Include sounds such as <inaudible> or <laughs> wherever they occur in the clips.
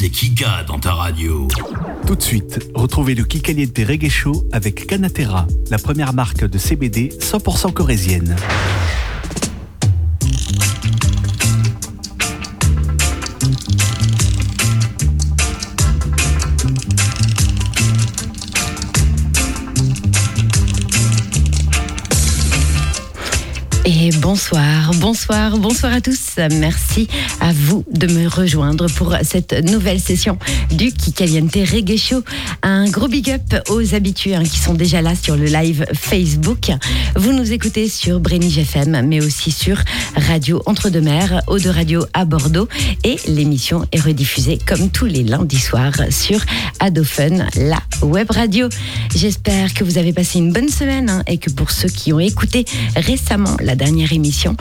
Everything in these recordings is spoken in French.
c'est Kika dans ta radio. Tout de suite, retrouvez le Kikaliente Reggae Show avec Canatera, la première marque de CBD 100% corésienne. Et bonsoir, bonsoir, bonsoir à tous. Merci à vous de me rejoindre pour cette nouvelle session du Kikaliente Reggae Show. Un gros big up aux habitués hein, qui sont déjà là sur le live Facebook. Vous nous écoutez sur Brénig FM, mais aussi sur Radio Entre-deux-Mers, Eau de Radio à Bordeaux. Et l'émission est rediffusée comme tous les lundis soirs sur Adofun, la web radio. J'espère que vous avez passé une bonne semaine hein, et que pour ceux qui ont écouté récemment la dernière émission,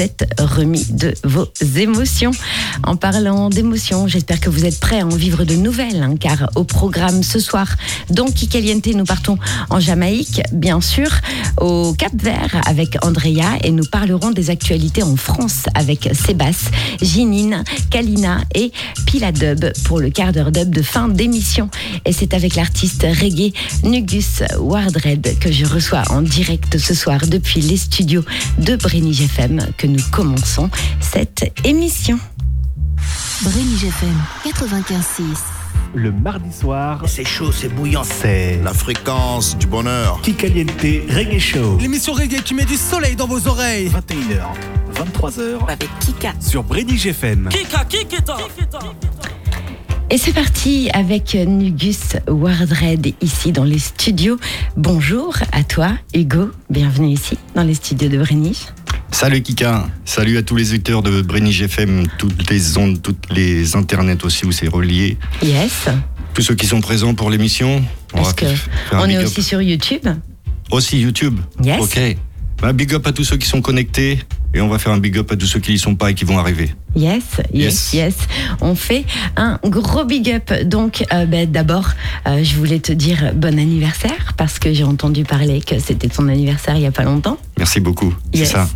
êtes remis de vos émotions. En parlant d'émotions, j'espère que vous êtes prêts à en vivre de nouvelles, hein, car au programme ce soir, donc Kikaliente, nous partons en Jamaïque, bien sûr, au Cap Vert avec Andrea, et nous parlerons des actualités en France avec Sébastien, Ginine, Kalina et Pila Dub pour le quart d'heure dub de fin d'émission. Et c'est avec l'artiste reggae Nugus Wardred que je reçois en direct ce soir depuis les studios de Brénig FM que nous commençons cette émission. Brénig FM 95.6. Le mardi soir, C'est chaud, c'est bouillant. c'est La fréquence du bonheur. Kikaliente Reggae Show. L'émission reggae qui met du soleil dans vos oreilles. 21h, 23h Avec Kika. sur Brénig FM. Et c'est parti avec Nugus Wardred ici dans les studios. Bonjour à toi Hugo, bienvenue ici dans les studios de Brénig. Salut Kika. Salut à tous les auditeurs de Brénig FM, toutes les ondes, toutes les internets aussi où c'est relié. Yes, Tous ceux qui sont présents pour l'émission. On parce va que on est up. aussi sur YouTube. Aussi YouTube. Yes. Ok. Bah, big up à tous ceux qui sont connectés. Et on va faire un big up à tous ceux qui n'y sont pas et qui vont arriver. Yes, yes, yes, Yes. On fait un gros big up. Donc, euh, ben, d'abord, euh, je voulais te dire bon anniversaire parce que j'ai entendu parler que c'était ton anniversaire il y a pas longtemps. Merci beaucoup. C'est Yes. ça.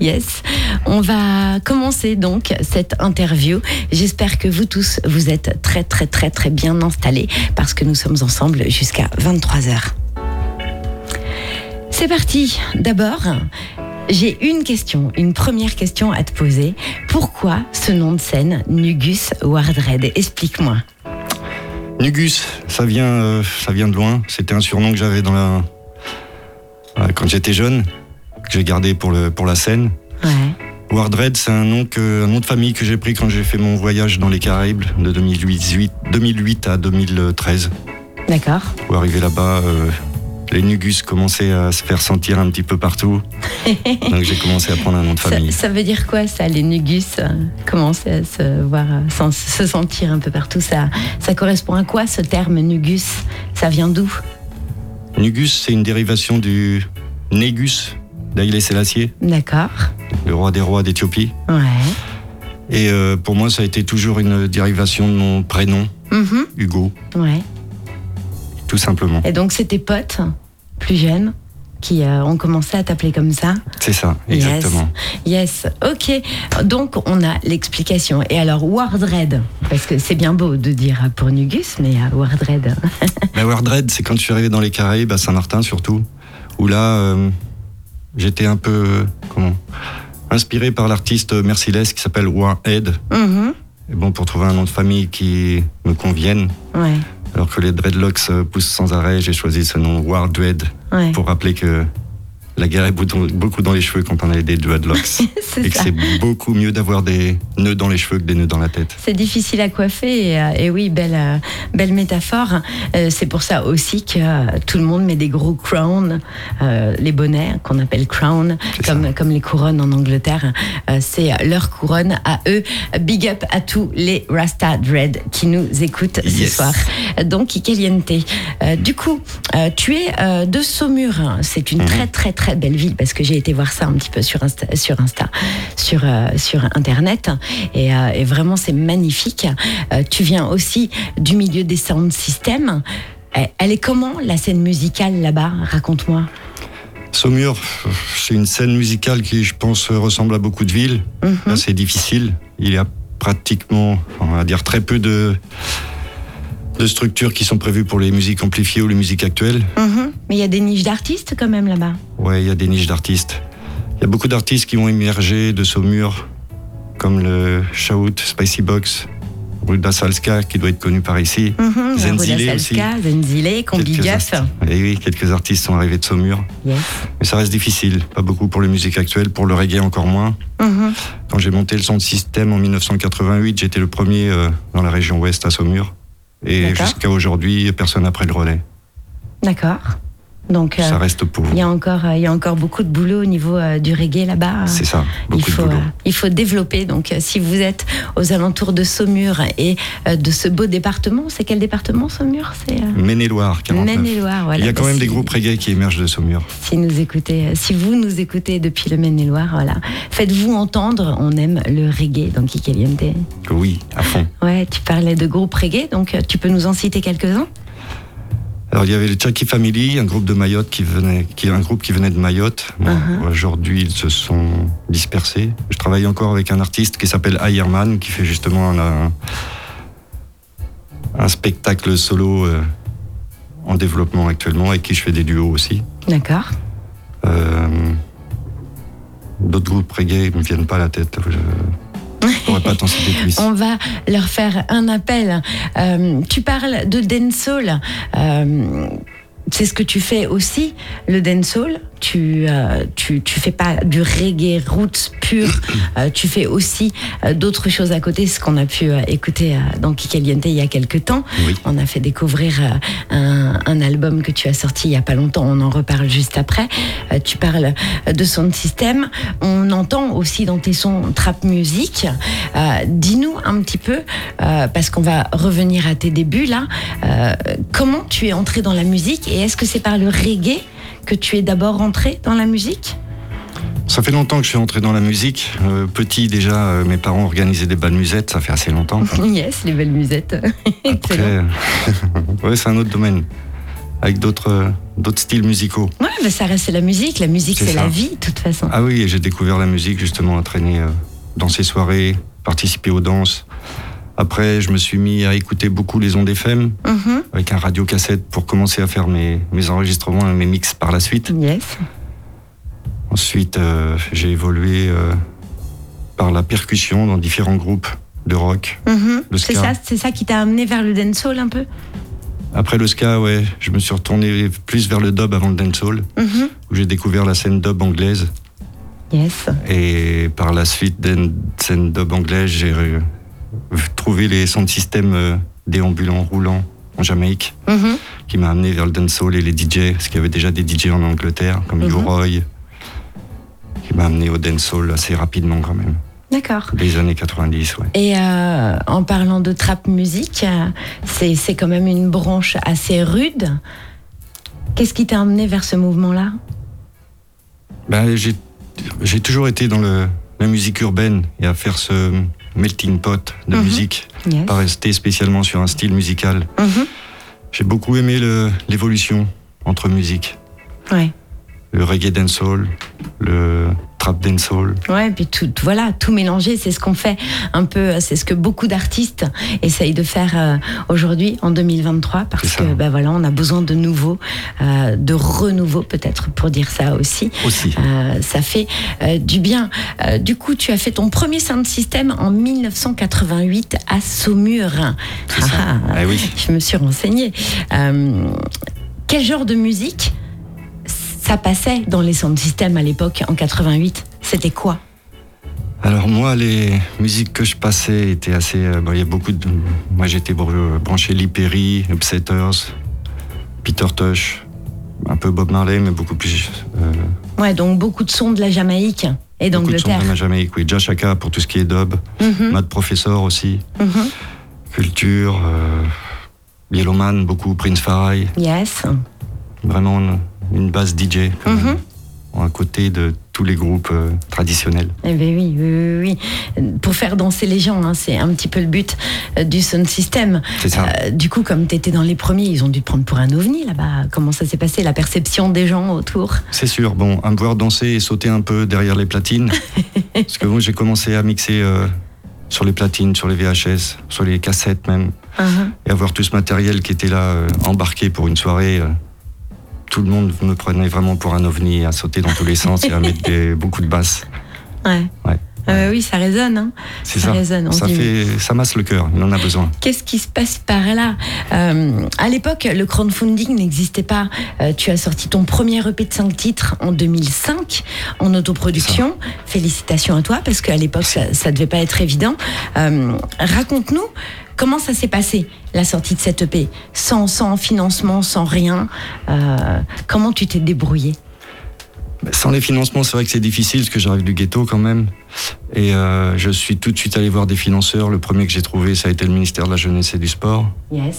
Yes. On va commencer donc cette interview. J'espère que vous tous, vous êtes très très très très bien installés parce que nous sommes ensemble jusqu'à 23h. C'est parti. D'abord, j'ai une question, une première question à te poser. Pourquoi ce nom de scène, Nugus Wardred? Explique-moi. Nugus, ça vient, euh, ça vient de loin. C'était un surnom que j'avais dans la. euh, quand j'étais jeune, que j'ai gardé pour, le, pour la scène. Ouais. Wardred, c'est un nom, que, un nom de famille que j'ai pris quand j'ai fait mon voyage dans les Caraïbes de 2008, 2008 à 2013. D'accord. Pour arriver là-bas, euh, les Nugus commençaient à se faire sentir un petit peu partout. <laughs> Donc j'ai commencé à prendre un nom de famille. ça veut dire quoi ça, les nugus euh, Commencer à se voir, euh, se sentir un peu partout? Ça, ça correspond à quoi ce terme nugus? Ça vient d'où? Nugus, c'est une dérivation du Négus d'Haïlé Sélassié, D'accord. le roi des rois d'Éthiopie. Ouais. Et euh, pour moi, ça a été toujours une dérivation de mon prénom, Mhm. Hugo, Ouais. Tout simplement. Et donc, c'est tes potes, plus jeunes, qui euh, ont commencé à t'appeler comme ça C'est ça, exactement. Yes. Ok. Donc, on a l'explication. Et alors, Wardred, parce que c'est bien beau de dire pour Nugus, mais euh, Wardred. <laughs> La Wardred, c'est quand je suis arrivé dans les Caraïbes, à Saint-Martin surtout, où là, euh, j'étais un peu, euh, comment, inspiré par l'artiste Merciless qui s'appelle Warhead. Mhm. Et bon, pour trouver un nom de famille qui me convienne, Ouais. alors que les dreadlocks euh, poussent sans arrêt, j'ai choisi ce nom Wardred Ouais. pour rappeler que la guerre est beaucoup dans les cheveux quand on a des dreadlocks. <laughs> C'est et que c'est beaucoup mieux d'avoir des nœuds dans les cheveux que des nœuds dans la tête. C'est difficile à coiffer et, euh, et oui, belle, euh, belle métaphore. Euh, c'est pour ça aussi que euh, tout le monde met des gros crowns, euh, les bonnets qu'on appelle crown, C'est comme, ça. comme les couronnes en Angleterre. C'est leur couronne à eux. Big up à tous les Rasta Dread qui nous écoutent ce soir. Donc, Kikaliente. Euh, du coup, tu es de Saumur. C'est une Mhm. très très très belle ville parce que j'ai été voir ça un petit peu sur Insta, sur, Insta, sur, euh, sur Internet. Et, euh, et vraiment, c'est magnifique. Euh, tu viens aussi du milieu des sound systems. Elle est comment la scène musicale là-bas? Raconte-moi. Saumur, c'est une scène musicale qui, je pense, ressemble à beaucoup de villes. Mhm. C'est difficile. Il y a pratiquement, on va dire très peu de, de structures qui sont prévues pour les musiques amplifiées ou les musiques actuelles. Mhm. Mais il y a des niches d'artistes quand même là-bas. Ouais, il y a des niches d'artistes. Il y a beaucoup d'artistes qui ont émergé de Saumur, comme le Shout, Spicy Box, Ruda Salska, qui doit être connu par ici. Mhm. Zenzile aussi. Zenzile, Combi Eh oui, quelques artistes sont arrivés de Saumur. Yes. Mais ça reste difficile. Pas beaucoup pour les musiques actuelles, pour le reggae encore moins. Mhm. Quand j'ai monté le son de système en 1988, j'étais le premier euh, dans la région ouest à Saumur. Et jusqu'à aujourd'hui, personne n'a pris le relais. D'accord. Donc, euh, Ça reste pauvre. il y, a encore, euh, il y a encore beaucoup de boulot au niveau euh, du reggae là-bas. C'est ça, il beaucoup faut, de boulot. euh, il faut développer. Donc, si vous êtes aux alentours de Saumur et de ce beau département, c'est quel département Saumur? C'est Maine-et-Loire, 49. Maine-et-Loire. Voilà. Il y a quand Bah, même des groupes reggae qui émergent de Saumur. Si, nous écoutez, si vous nous écoutez depuis le Maine-et-Loire, voilà. faites-vous entendre. On aime le reggae dans Kikaliente. Oui, à fond. Ouais, tu parlais de groupes reggae, donc tu peux nous en citer quelques-uns? Alors il y avait le Chucky Family, un groupe de Mayotte qui venait, qui un groupe qui venait de Mayotte. Bon, Uh-huh. Aujourd'hui, ils se sont dispersés. Je travaille encore avec un artiste qui s'appelle Ayerman, qui fait justement un, un spectacle solo euh, en développement actuellement, avec qui je fais des duos aussi. D'accord. Euh, D'autres groupes reggae ne me viennent pas à la tête. Je ne pourrais pas t'en citer plus. On va leur faire un appel. Euh, tu parles de dancehall. Euh, c'est ce que tu fais aussi, le dancehall. Tu, euh, tu, tu fais pas du reggae roots pur. <coughs> Euh, tu fais aussi euh, d'autres choses à côté, ce qu'on a pu écouter dans Kikaliente il y a quelques temps. Oui. On a fait découvrir un, un album que tu as sorti il y a pas longtemps. On en reparle juste après. Tu parles de son système. On entend aussi dans tes sons trap music. Dis-nous un petit peu, parce qu'on va revenir à tes débuts là. comment tu es entré dans la musique et est-ce que c'est par le reggae que tu es d'abord entré dans la musique? Ça fait longtemps que je suis entré dans la musique. Euh, petit déjà, euh, mes parents organisaient des bals musettes, ça fait assez longtemps. <laughs> Yes, les belles musettes. <laughs> Excellent. Après, <laughs> ouais, c'est un autre domaine, avec d'autres euh, d'autres styles musicaux. Ouais, mais ça reste la musique. La musique, C'est la vie, de toute façon. Ah oui, j'ai découvert la musique justement à traîner euh, dans ces soirées, participer aux danses. Après, je me suis mis à écouter beaucoup les ondes FM Mhm. avec un radio cassette pour commencer à faire mes, mes enregistrements et mes mix par la suite. Yes. Ensuite, euh, j'ai évolué euh, par la percussion dans différents groupes de rock. Mhm. C'est ça, c'est ça qui t'a amené vers le dancehall un peu? Après le ska, ouais, je me suis retourné plus vers le dub avant le dancehall, Mhm. où j'ai découvert la scène dub anglaise. Yes. Et par la suite scène dub anglaise, j'ai trouvé les sons de système euh, déambulants, roulants en Jamaïque, Mhm. qui m'a amené vers le dancehall et les DJ, parce qu'il y avait déjà des DJ en Angleterre, comme. Lou Roy, qui m'a amené au dancehall assez rapidement quand même, D'accord. les années 90, ouais. Et euh, en parlant de trap musique, c'est quand même une branche assez rude. Qu'est-ce qui t'a amené vers ce mouvement-là? Ben, j'ai, j'ai toujours été dans le, la musique urbaine et à faire ce melting pot de Mhm. musique, Yes. pas rester spécialement sur un style musical. Mhm. J'ai beaucoup aimé l'évolution entre musique. Ouais. Le reggae dancehall, le trap dancehall. Ouais, puis tout, voilà, tout mélanger, c'est ce qu'on fait un peu, c'est ce que beaucoup d'artistes essayent de faire euh, aujourd'hui en 2023 parce que ben voilà, on a besoin de nouveau, euh, de renouveau peut-être pour dire ça aussi. Aussi. Euh, ça fait euh, du bien. Du coup, tu as fait ton premier sound system en 1988 à Saumur. Ça. Ah, ah, Eh oui. Je me suis renseignée. Quel genre de musique ça passait dans les sound systems à l'époque en 88 C'était quoi? Alors moi, les musiques que je passais étaient assez... euh, il y a beaucoup de... Moi, j'étais br- branché Lee Perry, Upsetters, Peter Tosh, un peu Bob Marley, mais beaucoup plus... euh, Ouais, donc beaucoup de sons de la Jamaïque et beaucoup de sons d'Angleterre. de la Jamaïque, oui. Jashaka pour tout ce qui est dub. Mhm, Mad Professor aussi. mhm. Culture, euh, Yellowman, beaucoup, Prince Farai. Yes. Vraiment une, base DJ, quand Mhm. même, à côté de tous les groupes euh, traditionnels. Eh ben oui, oui, oui, oui. Pour faire danser les gens, hein, c'est un petit peu le but euh, du sound system. C'est ça. Euh, du coup, comme tu étais dans les premiers, ils ont dû te prendre pour un ovni là-bas. Comment ça s'est passé, la perception des gens autour? C'est sûr, bon, à me voir danser et sauter un peu derrière les platines. <laughs> parce que moi, j'ai commencé à mixer sur les platines, sur les VHS, sur les cassettes même. Uh-huh. Et avoir tout ce matériel qui était là embarqué pour une soirée. Euh, tout le monde me prenait vraiment pour un ovni à sauter dans tous les sens et à mettre <laughs> des- beaucoup de basses. Ouais. Ouais. Euh, oui, ça résonne. Hein. C'est Ça ça. résonne, on ça, dit. fait, ça masse le cœur, il en a besoin. Qu'est-ce qui se passe par là Euh, À l'époque, le crowdfunding n'existait pas. Euh, tu as sorti ton premier EP de 5 titres en 2005 en autoproduction. Félicitations à toi parce qu'à l'époque, ça, ça devait pas être évident. Euh, Raconte-nous comment ça s'est passé la sortie de cette EP, sans, sans financement, sans rien. Euh, comment tu t'es débrouillé Bah, Sans les financements, c'est vrai que c'est difficile parce que j'arrive du ghetto quand même. Et euh, je suis tout de suite allé voir des financeurs. Le premier que j'ai trouvé, ça a été le ministère de la Jeunesse et du Sport, Yes.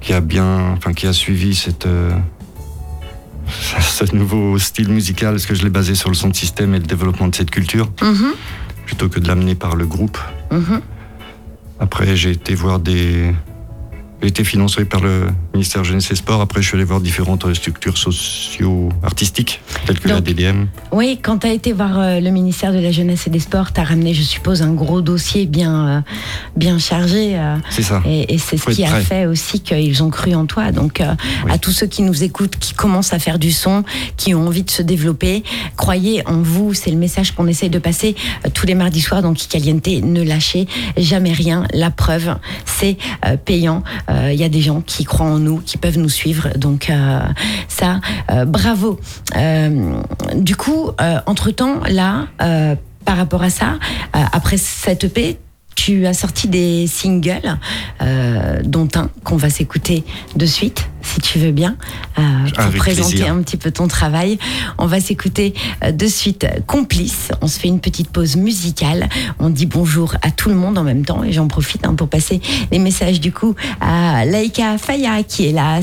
qui a bien, enfin, qui a suivi cette, euh, <laughs> ce nouveau style musical, parce que je l'ai basé sur le son de système et le développement de cette culture, Mhm, plutôt que de l'amener par le groupe. mhm. Après, j'ai été voir des. J'ai été financé par le ministère Jeunesse et Sport. Après, je suis allé voir différentes structures socio-artistiques, telles que la Donc- DDM. Oui, quand tu as été voir euh, le ministère de la Jeunesse et des Sports, tu as ramené, je suppose, un gros dossier bien, euh, bien chargé. euh, C'est ça. et, et c'est ce qui a fait aussi qu'ils ont cru en toi. Donc, Oui. à tous ceux qui nous écoutent, qui commencent à faire du son, qui ont envie de se développer, croyez en vous. C'est le message qu'on essaye de passer tous les mardis soirs dans Kikaliente. Ne lâchez jamais rien. La preuve, c'est payant. Euh, Il y a des gens qui croient en nous, qui peuvent nous suivre. Donc, euh, ça, euh, bravo. Euh, du coup, euh, entre-temps, là, euh, par rapport à ça, euh, après cette EP, tu as sorti des singles, euh, dont un qu'on va s'écouter de suite, si tu veux bien, euh, pour Avec présenter plaisir. un petit peu ton travail. On va s'écouter euh, de suite Complice. On se fait une petite pause musicale. On dit bonjour à tout le monde en même temps et j'en profite hein, pour passer les messages du coup à Laika Faya qui est là.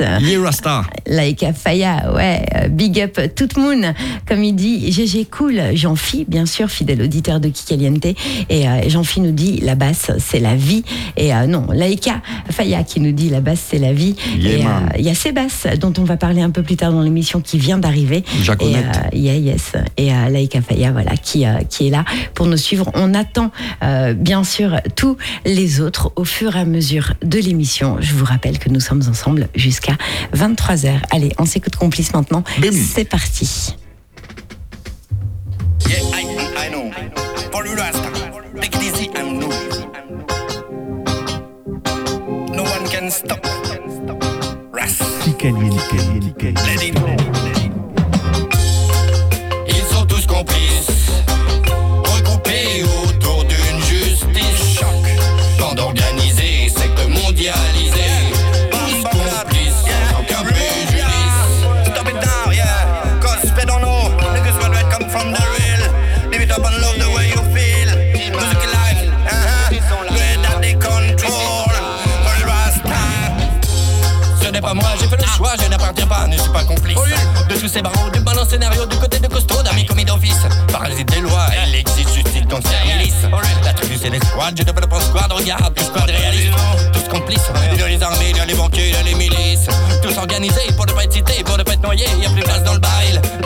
Yeah, Rasta. Laika Faya, ouais, euh, big up tout le monde. Comme il dit, GG cool, Jean-Phi, bien sûr, fidèle auditeur de Kikaliente. Et euh, Jean-Phi nous dit, la basse, c'est la vie. Et euh, non, Laika Faya qui nous dit, la basse, c'est la vie. Yeah, et euh, il y a Sébastien, dont on va parler un peu plus tard dans l'émission, qui vient d'arriver. Et, Jaconnette. euh, yeah, yes. Et euh, Laïka Faya, voilà, qui, euh, qui est là pour nous suivre. On attend, euh, bien sûr, tous les autres au fur et à mesure de l'émission. Je vous rappelle que nous sommes ensemble jusqu'à 23h. Allez, on s'écoute complice maintenant. Bim. C'est parti. Yeah, I, I know. For you Rasta, take it easy and know. No one can stop. Ras, Kikaliente. let Parasite des lois, il existe justice donc La tribu c'est les squads, je développe en squad, regarde, le squad réaliste. Tous complices, il y a les armées, il y a les banquiers, il y a les milices. Tous organisés pour ne pas être cités, pour ne pas être noyés, il y a plus de place dans le baril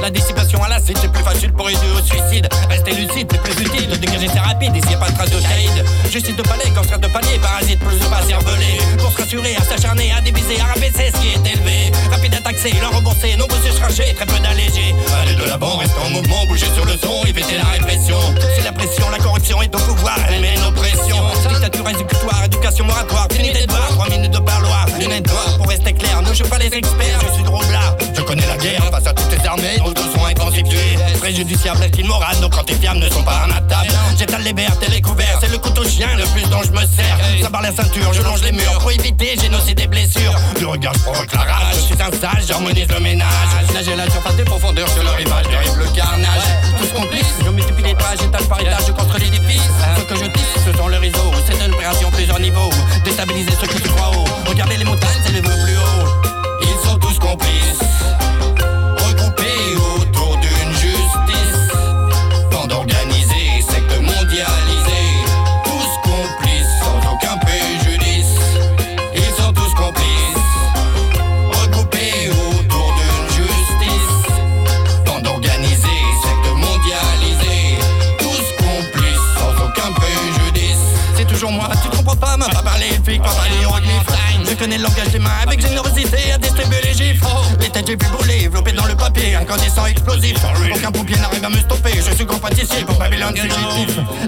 La dissipation à l'acide, c'est plus facile pour aider au suicide. Rester lucide, c'est plus utile, dégager c'est rapide, ici y a pas de trace de caïd Justice de palais, cancer de panier, parasite plus de pas cervelé Pour se rassurer, à s'acharner, à diviser, à rabaisser ce qui est élevé. Rapide à taxer, leur rembourser, nombreux surchargés, très peu d'allégés Allez de l'avant, reste en mouvement, bouger sur le son, éviter la répression. C'est la pression, la corruption est au pouvoir, elle met nos pressions. Dictature exécutoire, éducation moratoire, fini des devoirs, trois minutes de parloir. Lunettes noires pour rester clair, ne joue pas les experts, je suis drôle là Je connais la guerre face à toutes les armées, nos deux sont intensifiés Préjudiciable, est immorale, nos quantifiables ne sont pas imatables J'étale les verres, les couverts, c'est le couteau chien le plus dont je me sers. Ça barre la ceinture, je longe les murs pour éviter génocide et blessures. Du regard, je provoque la rage, je suis un sage, j'harmonise le ménage. Nager la surface des profondeurs sur le rivage, dérive le carnage. Tous complices, je multiplie les pages, étage par étage, je construis l'édifice. Ce que je tisse, ce sont le réseau, c'est une opération plusieurs niveaux. Déstabiliser ceux qui se croient haut, regardez les montagnes, le plus haut Ils sont tous complices toujours moi. Tu je connais le langage des mains avec générosité à distribuer les gifs. Les têtes j'ai pu brûler, enveloppées dans le papier, incandescent explosif. Aucun pompier n'arrive à me stopper, je suis grand pâtissier pour Babylone.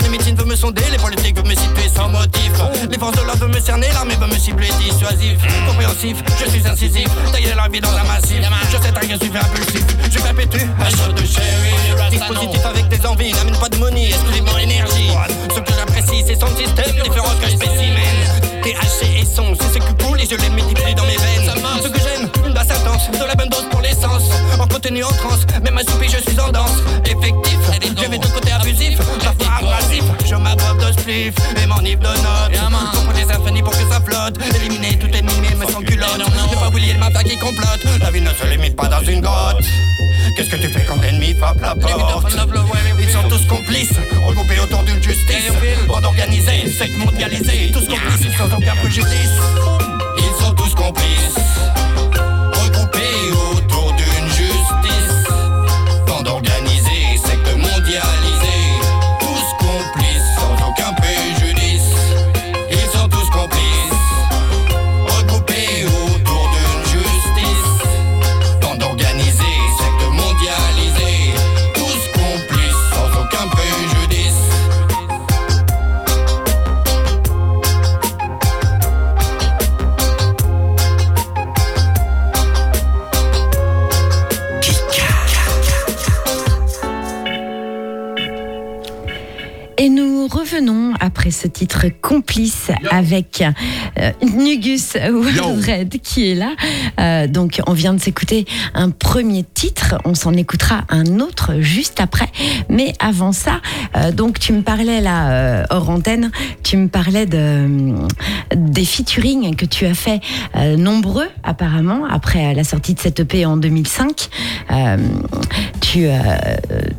Les médecines veulent me sonder, les politiques veulent me situer sans motif. Les forces de l'ordre veulent me cerner, l'armée veut me cibler dissuasif. Compréhensif, je suis incisif, tailler la vie dans un massif. Je sais bien, je suis impulsif, je perpétue un shot de sherry. Dispositif avec des envies, n'amène pas de money, exclusivement énergie. Ce que j'apprécie, c'est son système, différence que je man THC et son, c'est ce que coule et je les multiplie dans mes veines. Ce que j'aime, une basse intense, de la bonne dose pour l'essence. En contenu en transe, même assoupi, je suis en danse. Effectif, je vais de côté abusif, parfois abrasif. Je m'abreuve de spliff et m'enivre de notes. Comprends des symphonies pour que ça flotte. Éliminer tout ennemi, me sans culotte. Ne pas oublier le mafia qui complote. La vie ne se limite pas dans une grotte. Qu'est-ce que tu fais quand l'ennemi frappe la porte? Ils sont tous complices, regroupés autour d'une justice. Bande organisée, secte mondialisée, tous complices sans aucun préjudice. Ils sont tous complices, revenons après ce titre complice avec euh, Nugus Wildred qui est là. Euh, donc on vient de s'écouter un premier titre, on s'en écoutera un autre juste après. Mais avant ça, euh, donc tu me parlais là euh, hors antenne, tu me parlais de des featuring que tu as fait nombreux apparemment après la sortie de cette EP en 2005. Euh, tu,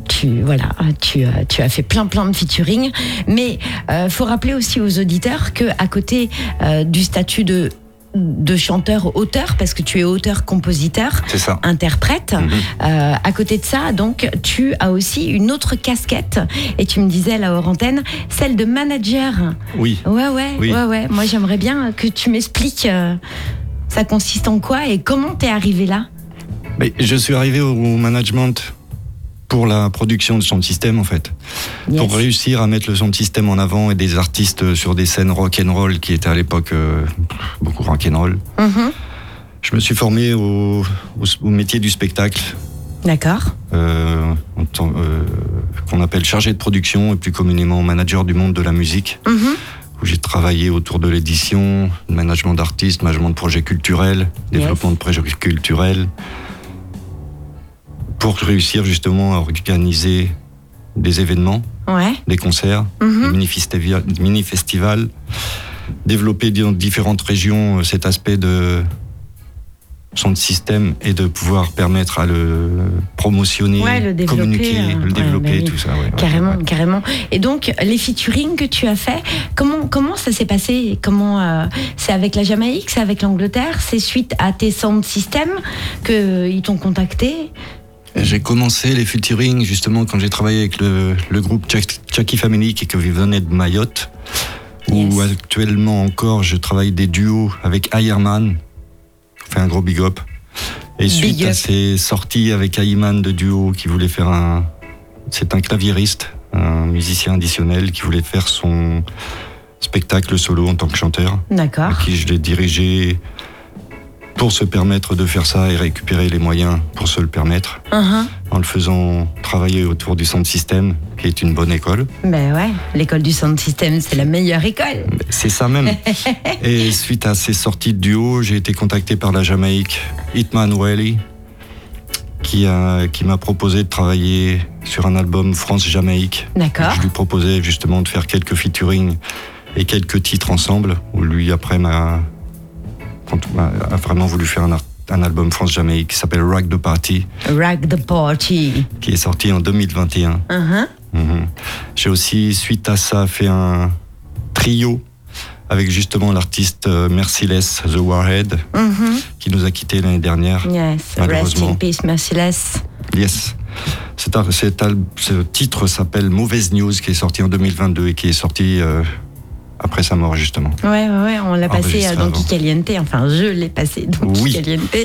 tu voilà, tu, tu as fait plein plein de featuring, mais euh, faut rappeler aussi aux auditeurs que à côté euh, du statut de de chanteur-auteur, parce que tu es auteur-compositeur, interprète. Mhm. Euh, à côté de ça, donc, tu as aussi une autre casquette, et tu me disais là hors antenne, celle de manager. Oui. Ouais, ouais, Oui. ouais, ouais. Moi, j'aimerais bien que tu m'expliques euh, ça consiste en quoi et comment t'es arrivé là? Mais je suis arrivé au management pour la production de son système en fait. Yes. Pour réussir à mettre le son système en avant et des artistes sur des scènes rock and roll qui étaient à l'époque euh, beaucoup rock and roll. Mhm. Je me suis formé au, au- au métier du spectacle, D'accord. euh, euh, qu'on appelle chargé de production et plus communément manager du monde de la musique, Mhm. où j'ai travaillé autour de l'édition, management d'artistes, management de projets culturels, développement de projets culturels, pour réussir justement à organiser des événements, Ouais. des concerts, Mhm. des mini-festivals, développer dans différentes régions euh, cet aspect de son système et de pouvoir permettre à le promotionner, Ouais, le communiquer, euh, le ouais, développer, bah oui. tout ça. ouais, ouais, Carrément, ouais. carrément. Et donc, les featuring que tu as fait, comment, comment ça s'est passé? Comment euh, C'est avec la Jamaïque C'est avec l'Angleterre C'est suite à tes sound systems qu'ils t'ont contacté? J'ai commencé les featuring justement quand j'ai travaillé avec le, le groupe Chuck- Chucky Family qui qui venait de Mayotte. Où Yes. actuellement encore je travaille des duos avec Ironman. Fait un gros big up. Et suite up. à ces sorties avec Ayman de duo qui voulait faire un. C'est un claviériste, un musicien additionnel qui voulait faire son spectacle solo en tant que chanteur. D'accord. à qui je l'ai dirigé pour se permettre de faire ça et récupérer les moyens pour se le permettre, Mhm. en le faisant travailler autour du centre système, qui est une bonne école. Ben ouais, l'école du sound system, c'est la meilleure école. C'est ça même. <laughs> et suite à ces sorties de duo, j'ai été contacté par la Jamaïque, Hitman Welly, qui a- qui m'a proposé de travailler sur un album France-Jamaïque. D'accord. Je lui proposais justement de faire quelques featuring et quelques titres ensemble, où lui après m'a quand- a a vraiment voulu faire un, album France-Jamaïque qui s'appelle Rock the Party, Rag the party. qui est sorti en 2021. Mhm. Mhm. J'ai aussi, suite à ça, fait un trio avec justement l'artiste euh, Merciless The Warhead, Mhm. qui nous a quittés l'année dernière. Yes. Rest in peace, merciless. Yes. Cet, cet ce titre s'appelle Mauvaise News, qui est sorti en 2022 et qui est sorti euh, après sa mort justement. Ouais, ouais, on l'a passé euh, dans avant. Kikaliente, enfin je l'ai passé dans Oui. Kikaliente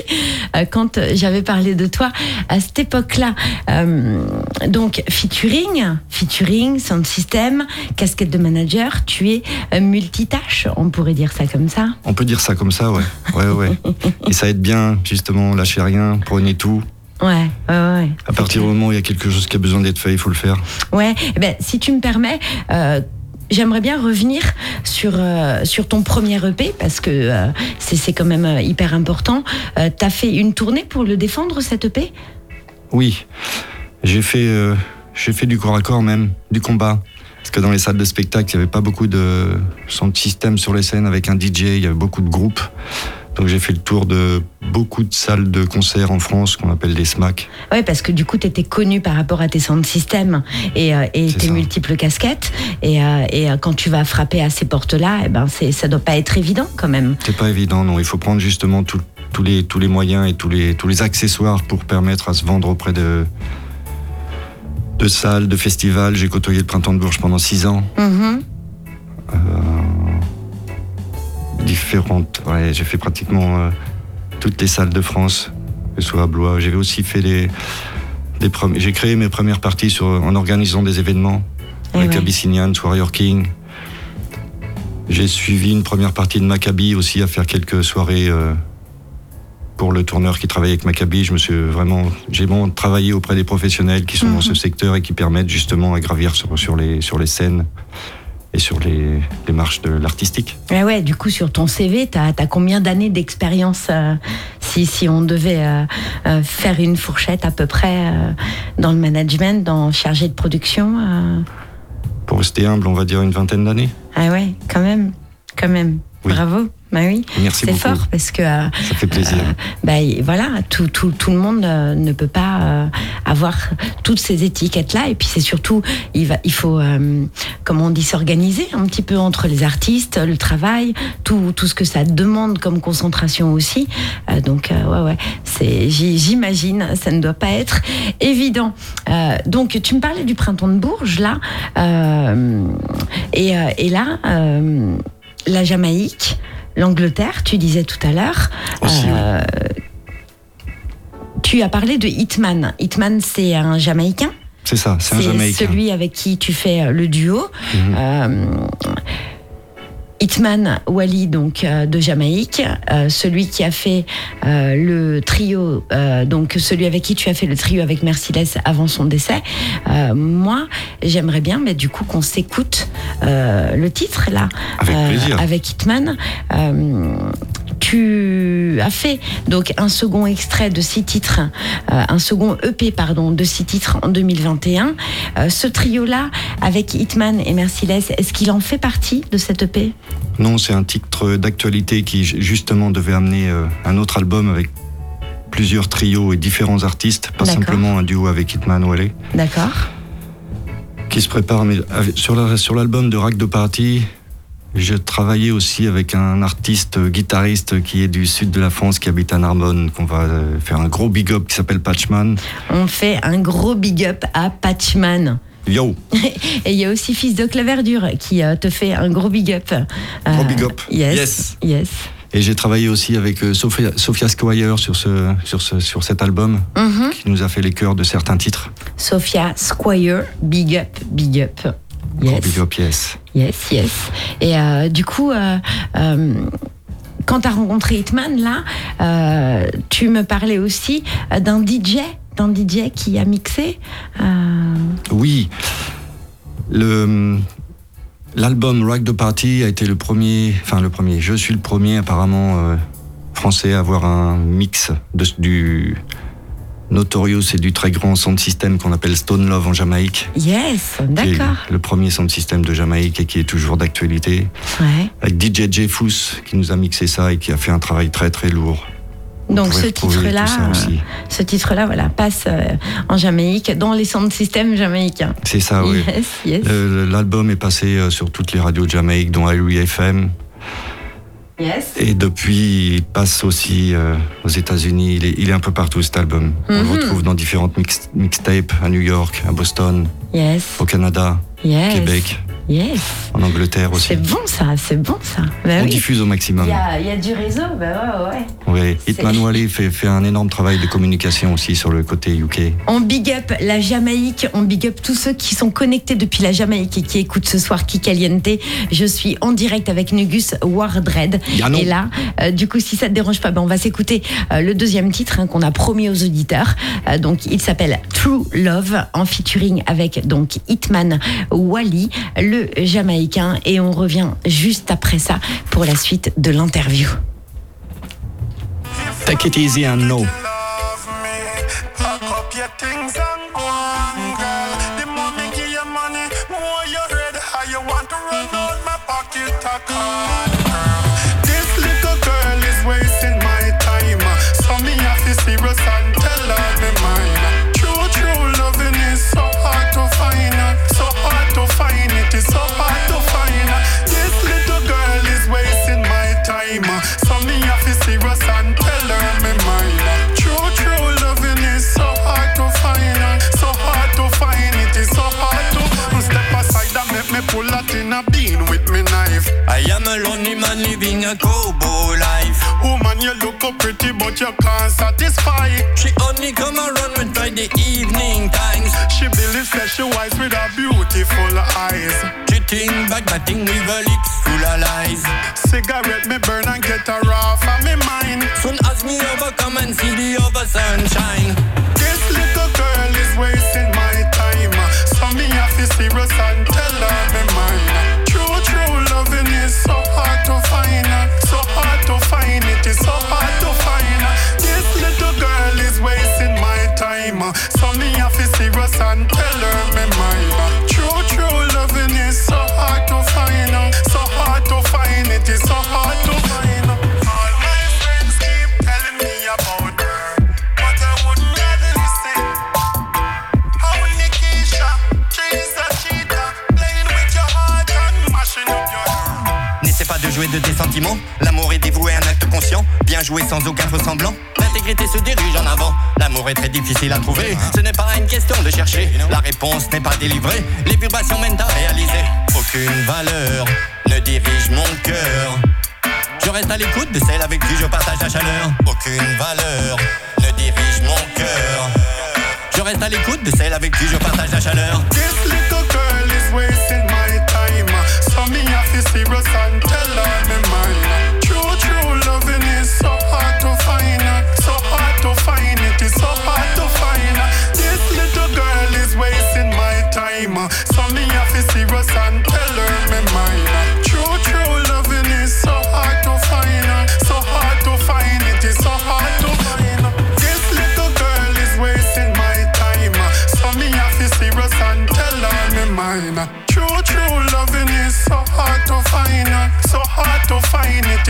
euh, quand euh, j'avais parlé de toi à cette époque-là. Euh, donc featuring, featuring, sound system, casquette de manager, tu es multitâche, on pourrait dire ça comme ça. On peut dire ça comme ça, ouais. Ouais, ouais. <laughs> Et ça aide bien, justement, lâchez rien, prenez tout. Ouais, ouais, ouais. À partir du moment où il y a quelque chose qui a besoin d'être fait, il faut le faire. Ouais, eh ben, si tu me permets, euh, j'aimerais bien revenir sur, euh, sur ton premier EP parce que euh, c'est quand même euh, hyper important. Euh, T'as fait une tournée pour le défendre, cet EP Oui, j'ai fait, euh, j'ai fait du corps à corps même, du combat. Parce que dans les salles de spectacle, il n'y avait pas beaucoup de son système sur les scènes avec un DJ, il y avait beaucoup de groupes. Donc j'ai fait le tour de beaucoup de salles de concert en France qu'on appelle des SMAC. Ouais, parce que du coup, tu étais connu par rapport à tes sound systems et, euh, et tes ça. multiples casquettes. Et, euh, et euh, quand tu vas frapper à ces portes-là, eh ben, ça doit pas être évident quand même. C'est pas évident, non. Il faut prendre justement tout- tous les, tous les moyens et tous les, tous les accessoires pour permettre à se vendre auprès de, de salles, de festivals. J'ai côtoyé le Printemps de Bourges pendant six ans. Mhm. Différentes. Ouais, j'ai fait pratiquement euh, toutes les salles de France, que ce soit à Blois. J'ai aussi fait les, des J'ai créé mes premières parties sur, en organisant des événements Eh avec ouais. Abyssinian, Warrior King. J'ai suivi une première partie de Maccabi aussi à faire quelques soirées euh, pour le tourneur qui travaillait avec Maccabi. Je me suis vraiment, j'ai vraiment travaillé auprès des professionnels qui sont dans ce secteur et qui permettent justement à gravir sur, sur les, sur les scènes et sur les, les marches de l'artistique. Ah ouais, du coup, sur ton CV, tu as, combien d'années d'expérience euh, si, si on devait euh, euh, faire une fourchette à peu près dans le management, dans chargé de production Pour rester humble, on va dire une vingtaine d'années. Ah ouais, quand même, quand même. Oui. Bravo. Bah oui, Merci c'est fort parce que euh, Ça fait plaisir. euh, bah, voilà, tout, tout, tout le monde euh, ne peut pas euh, avoir toutes ces étiquettes-là. Et puis c'est surtout, il, va, il faut, comment on dit, s'organiser un petit peu entre les artistes, le travail, tout, tout ce que ça demande comme concentration aussi. Donc ouais, ouais, c'est, j'imagine, ça ne doit pas être évident. Donc tu me parlais du printemps de Bourges là, et, et là, la Jamaïque. L'Angleterre, tu disais tout à l'heure. Aussi, Euh, Tu as parlé de Hitman. Hitman, c'est un Jamaïcain. C'est ça, c'est un C'est Jamaïcain. celui avec qui tu fais euh, le duo. Mhm. Euh, Hitman Wally, donc euh, de Jamaïque, euh, celui qui a fait euh, le trio, donc celui avec qui tu as fait le trio avec Merciless avant son décès. Moi, j'aimerais bien, mais du coup, qu'on s'écoute le titre là, avec Hitman. Tu as fait donc un second extrait de six titres, euh, un second EP pardon de six titres en 2021. Euh, ce trio-là avec Hitman et Merciless, est-ce qu'il en fait partie de cet EP Non, c'est un titre d'actualité qui justement devait amener euh, un autre album avec plusieurs trios et différents artistes, pas simplement un duo avec Hitman Wale, D'accord. qui se prépare. Mais sur la- sur l'album de Rack de Party, j'ai travaillé aussi avec un artiste euh, guitariste qui est du sud de la France, qui habite à Narbonne, qu'on va euh, faire un gros big up qui s'appelle Patchman. On fait un gros big up à Patchman. Yo, <laughs> Et il y a aussi Fils de Claverdure qui euh, te fait un gros big up. Gros Euh, big up. Yes. Yes. Yes. Et j'ai travaillé aussi avec Sophia, Sophia Squire sur, ce, sur, ce, sur cet album, Mhm. qui nous a fait les chœurs de certains titres. Sophia Squire, big up, big up. Yes. yes. Yes. Et euh, du coup, euh, euh, quand tu as rencontré Hitman, là, tu me parlais aussi d'un DJ, d'un DJ qui a mixé. Oui, le l'album Rock the Party a été le premier, enfin le premier. Je suis le premier apparemment français à avoir un mix de, du Notorious et du très grand sound system qu'on appelle Stone Love en Jamaïque. yes, d'accord. Le premier sound system de Jamaïque et qui est toujours d'actualité. Ouais. Avec DJ Jeffus qui nous a mixé ça et qui a fait un travail très très lourd. Donc ce titre-là, euh, ce titre-là, voilà, passe euh, en Jamaïque, dans les sound systems jamaïcains. C'est ça, oui. Yes, yes, Le- L'album est passé euh, sur toutes les radios de Jamaïque, dont IRI FM. Yes. Et depuis, il passe aussi euh, aux États-Unis. Il est, il est un peu partout cet album. On le Mhm. retrouve dans différentes mix- mixtapes à New York, à Boston, Yes, au Canada, yes. Québec. Yes. en Angleterre aussi. C'est bon ça, c'est bon ça. Bah On oui. diffuse au maximum. il y a du réseau, bah ouais, ouais. Oui, Hitman Wally fait, fait un énorme travail de communication aussi sur le côté UK. On big up la Jamaïque, on big up tous ceux qui sont connectés depuis la Jamaïque et qui écoutent ce soir Kikaliente. Je suis en direct avec Nugus Wardred. Et là, euh, du coup, si ça te dérange pas, ben, on va s'écouter euh, le deuxième titre hein, qu'on a promis aux auditeurs. Euh, donc, il s'appelle True Love en featuring avec donc Hitman Wally, le Jamaïcain. Et on revient juste après ça pour la suite de l'interview. Take it easy and know. In a bean with me knife. I am a lonely man living a cowboy life. Woman, you look up pretty, but you can't satisfy. She only come around when Friday evening times. She believes that she wise with her beautiful eyes. Cheating, backbiting with her lips full of lies. Cigarette me burn and get her off of me mind. Soon as me overcome and see the other sunshine. This little girl is wasting my time. So me have to serious and tell her me mine. True, true loving is so hard to find. So hard to find. It is so hard to find. This little girl is wasting my time. So me have to serious and tell L'amour est dévoué à un acte conscient. Bien joué sans aucun faux semblant. L'intégrité se dirige en avant. L'amour est très difficile à trouver. Ce n'est pas une question de chercher. La réponse n'est pas délivrée. Les vibrations mènent à réaliser. Aucune valeur ne dirige mon cœur. Je reste à l'écoute de celle avec qui je partage la chaleur. Aucune valeur ne dirige mon cœur. Je reste à l'écoute de celle avec qui je partage la chaleur. This little girl is wasting serious and tell her me mine.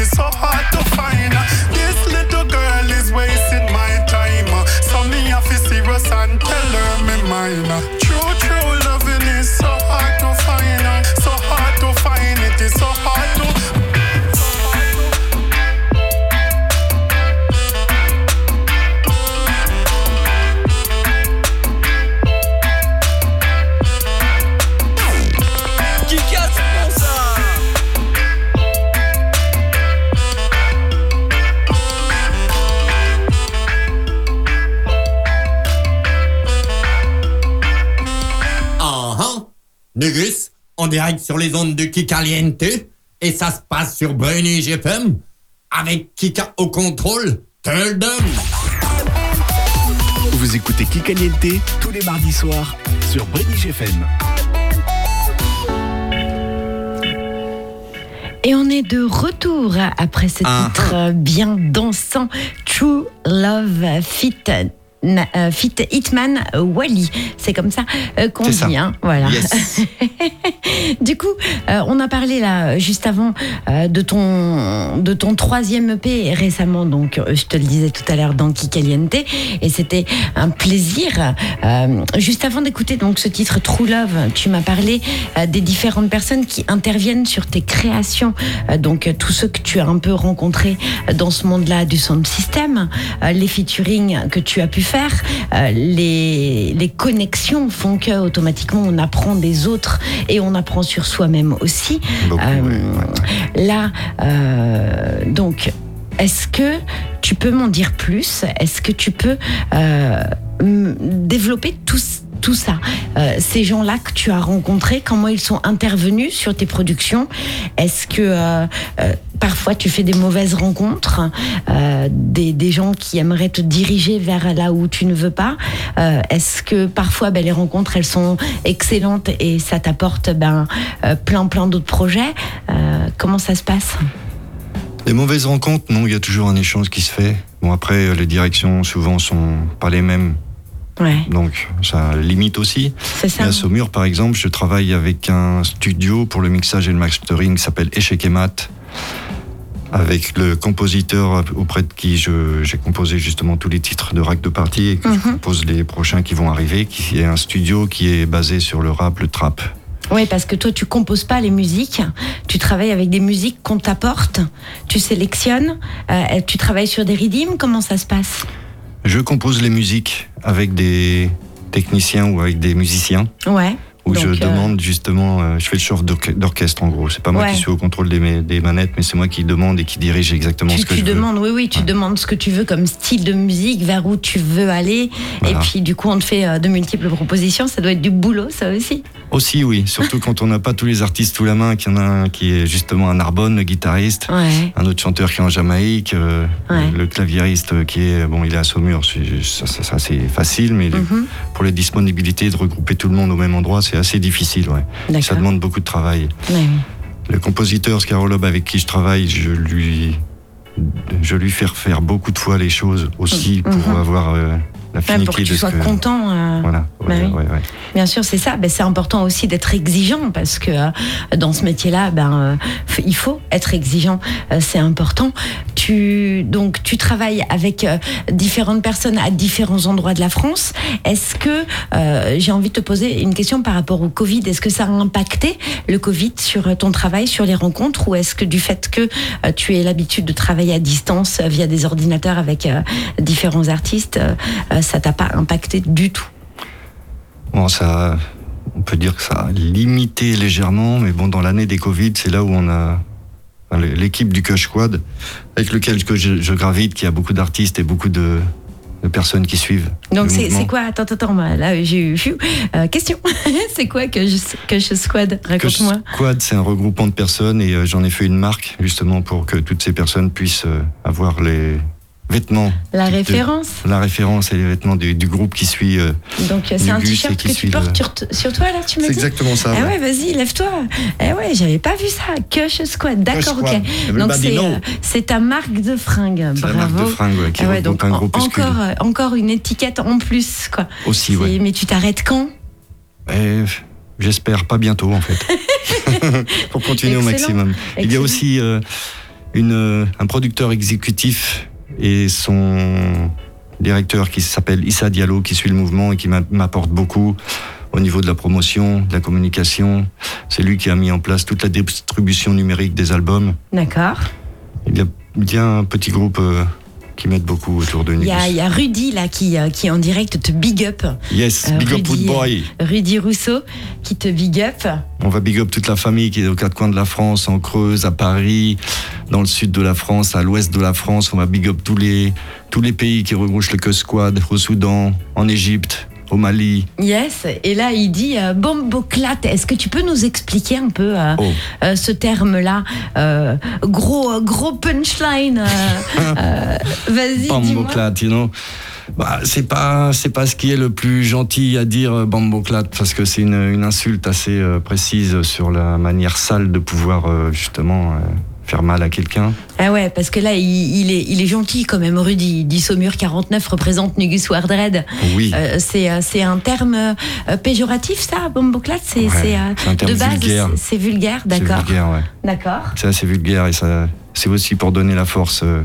Is so hard to find. This little girl is wasting my time. So me have to serious and tell her me mine. Négus, en direct sur les ondes de Kikaliente et ça se passe sur Brainy GFM avec Kika au contrôle. Them Vous écoutez Kikaliente tous les mardis soirs sur British FM. Et on est de retour après ce Ah, titre bien dansant, True Love Fit. Na- euh, Fit Hitman Wally, c'est comme ça euh, qu'on dit, hein, voilà. Yes. <laughs> du coup, euh, on a parlé là juste avant euh, de ton de ton troisième EP récemment, donc euh, je te le disais tout à l'heure dans Kikaliente, et c'était un plaisir. Euh, juste avant d'écouter donc ce titre True Love, tu m'as parlé euh, des différentes personnes qui interviennent sur tes créations, euh, donc euh, tous ceux que tu as un peu rencontrés euh, dans ce monde-là du sound system, euh, les featuring que tu as pu faire faire. Euh, les, les connexions font que automatiquement on apprend des autres et on apprend sur soi-même aussi. Beaucoup, Euh, ouais, ouais. Là, euh, donc, est-ce que tu peux m'en dire plus? Est-ce que tu peux développer tout, tout ça. Euh, Ces gens-là que tu as rencontrés, comment ils sont intervenus sur tes productions? Est-ce que euh, euh, parfois tu fais des mauvaises rencontres des, des gens qui aimeraient te diriger vers là où tu ne veux pas? Est-ce que parfois ben, les rencontres elles sont excellentes et ça t'apporte ben, plein plein d'autres projets? Comment ça se passe? Les mauvaises rencontres, non, il y a toujours un échange qui se fait. Bon, après, les directions souvent sont pas les mêmes, Ouais, donc ça limite aussi. c'est ça. Et à Saumur, par exemple, je travaille avec un studio pour le mixage et le mastering qui s'appelle Échec et Mat, avec le compositeur auprès de qui j'ai composé justement tous les titres de Rack de Partie et que je compose les prochains qui vont arriver, qui est un studio qui est basé sur le rap, le trap. Oui, parce que toi, tu composes pas les musiques. Tu travailles avec des musiques qu'on t'apporte. Tu sélectionnes. euh, tu travailles sur des rythmes. Comment ça se passe? Je compose les musiques avec des techniciens ou avec des musiciens. Ouais. Où je Donc, euh, demande justement, euh, je fais le chef d'orche- d'orchestre en gros. C'est pas moi Ouais. qui suis au contrôle des, ma- des manettes, mais c'est moi qui demande et qui dirige exactement Tu, ce que tu je veux. demandes, oui, oui, tu Ouais. demandes ce que tu veux comme style de musique, vers où tu veux aller. Voilà. Et puis, du coup, on te fait euh, de multiples propositions. Ça doit être du boulot, ça aussi. Aussi, oui, surtout quand on n'a pas tous les artistes sous la main, qu'il y en a un qui est justement à Narbonne, le guitariste, Ouais. un autre chanteur qui est en Jamaïque, euh, le claviériste qui est, bon, il est à Saumur, c'est- ça, ça- ça, c'est facile, mais Mhm. pour les disponibilités, de regrouper tout le monde au même endroit, c'est assez difficile, ouais. Ça demande beaucoup de travail. Oui. Le compositeur Scarolob avec qui je travaille, je lui, je lui fais refaire beaucoup de fois les choses aussi pour Mhm. avoir la Ouais, pour que tu sois que. content. euh, Voilà. Bah oui. ouais, ouais. Bien sûr, c'est ça. Ben, c'est important aussi d'être exigeant parce que euh, dans ce métier-là, ben, euh, il faut être exigeant. C'est important. Tu donc tu travailles avec différentes personnes à différents endroits de la France. Est-ce que j'ai envie de te poser une question par rapport au Covid Est-ce que ça a impacté le Covid sur ton travail, sur les rencontres, ou est-ce que du fait que tu aies l'habitude de travailler à distance via des ordinateurs avec différents artistes, ça t'a pas impacté du tout Bon, ça, on peut dire que ça a limité légèrement, mais bon, dans l'année des Covid, c'est là où on a enfin, l'équipe du Cush Squad, avec lequel que je, je gravite, qui a beaucoup d'artistes et beaucoup de, de personnes qui suivent. Donc c'est quoi Attends, attends, là j'ai eu. Euh, question. <laughs> c'est quoi que je, que je squad? Cush Raconte-moi. Squad, c'est un regroupement de personnes et euh, j'en ai fait une marque justement pour que toutes ces personnes puissent euh, avoir les vêtements. La de- référence. La référence et les vêtements du, du groupe qui suit. euh, Donc c'est un t-shirt que tu portes le- sur, toi là, tu me C'est dis exactement ça. Ah ouais. vas-y, lève-toi. Eh ouais, j'avais pas vu ça. Cush Squad, d'accord, ok. Squad. Donc Everybody c'est know. euh, c'est ta marque de fringues. C'est la Bravo. marque de fringues ouais, qui Ah ouais, regroupe donc un groupuscule. encore, euh, encore une étiquette en plus, quoi. Aussi, ouais. C'est- Mais tu t'arrêtes quand? J'espère pas bientôt en fait. <laughs> <laughs> Pour continuer au Excellent. maximum. Il y a aussi euh, une, un producteur exécutif et son directeur qui s'appelle Issa Diallo qui suit le mouvement et qui m'a- m'apporte beaucoup au niveau de la promotion, de la communication. C'est lui qui a mis en place toute la distribution numérique des albums. D'accord. Il y a, a un petit groupe euh, qui m'aide beaucoup autour de Il Nibus. y a, il y a Rudy là qui, euh, qui en direct te big up. Yes, Euh, big up. Rudy Rousseau qui te big up. On va big up toute la famille qui est aux quatre coins de la France, en Creuse, à Paris, dans le sud de la France, à l'ouest de la France. On va big up tous les, tous les pays qui regroupent le Queue Squad, au Soudan, en Égypte, au Mali. Yes, et là il dit euh, bomboclat. Est-ce que tu peux nous expliquer un peu euh, Oh, euh, ce terme-là Euh, Gros, gros punchline. <laughs> Vas-y, bamboclat, you know. Bah, c'est pas c'est pas ce qui est le plus gentil à dire euh, bamboclat parce que c'est une, une insulte assez précise sur la manière sale de pouvoir justement faire mal à quelqu'un. Ah ouais, parce que là il, il est, il est gentil quand même, Rudy. Il dit Saumur 49 représente Nugus Wardred. Oui. Euh, c'est, euh, c'est un terme euh, péjoratif ça, bomboclat C'est, Ouais, c'est, c'est un terme de base, vulgaire. c'est- c'est vulgaire, c'est d'accord. vulgaire, ouais. D'accord. C'est assez vulgaire et ça, c'est aussi pour donner la force. euh,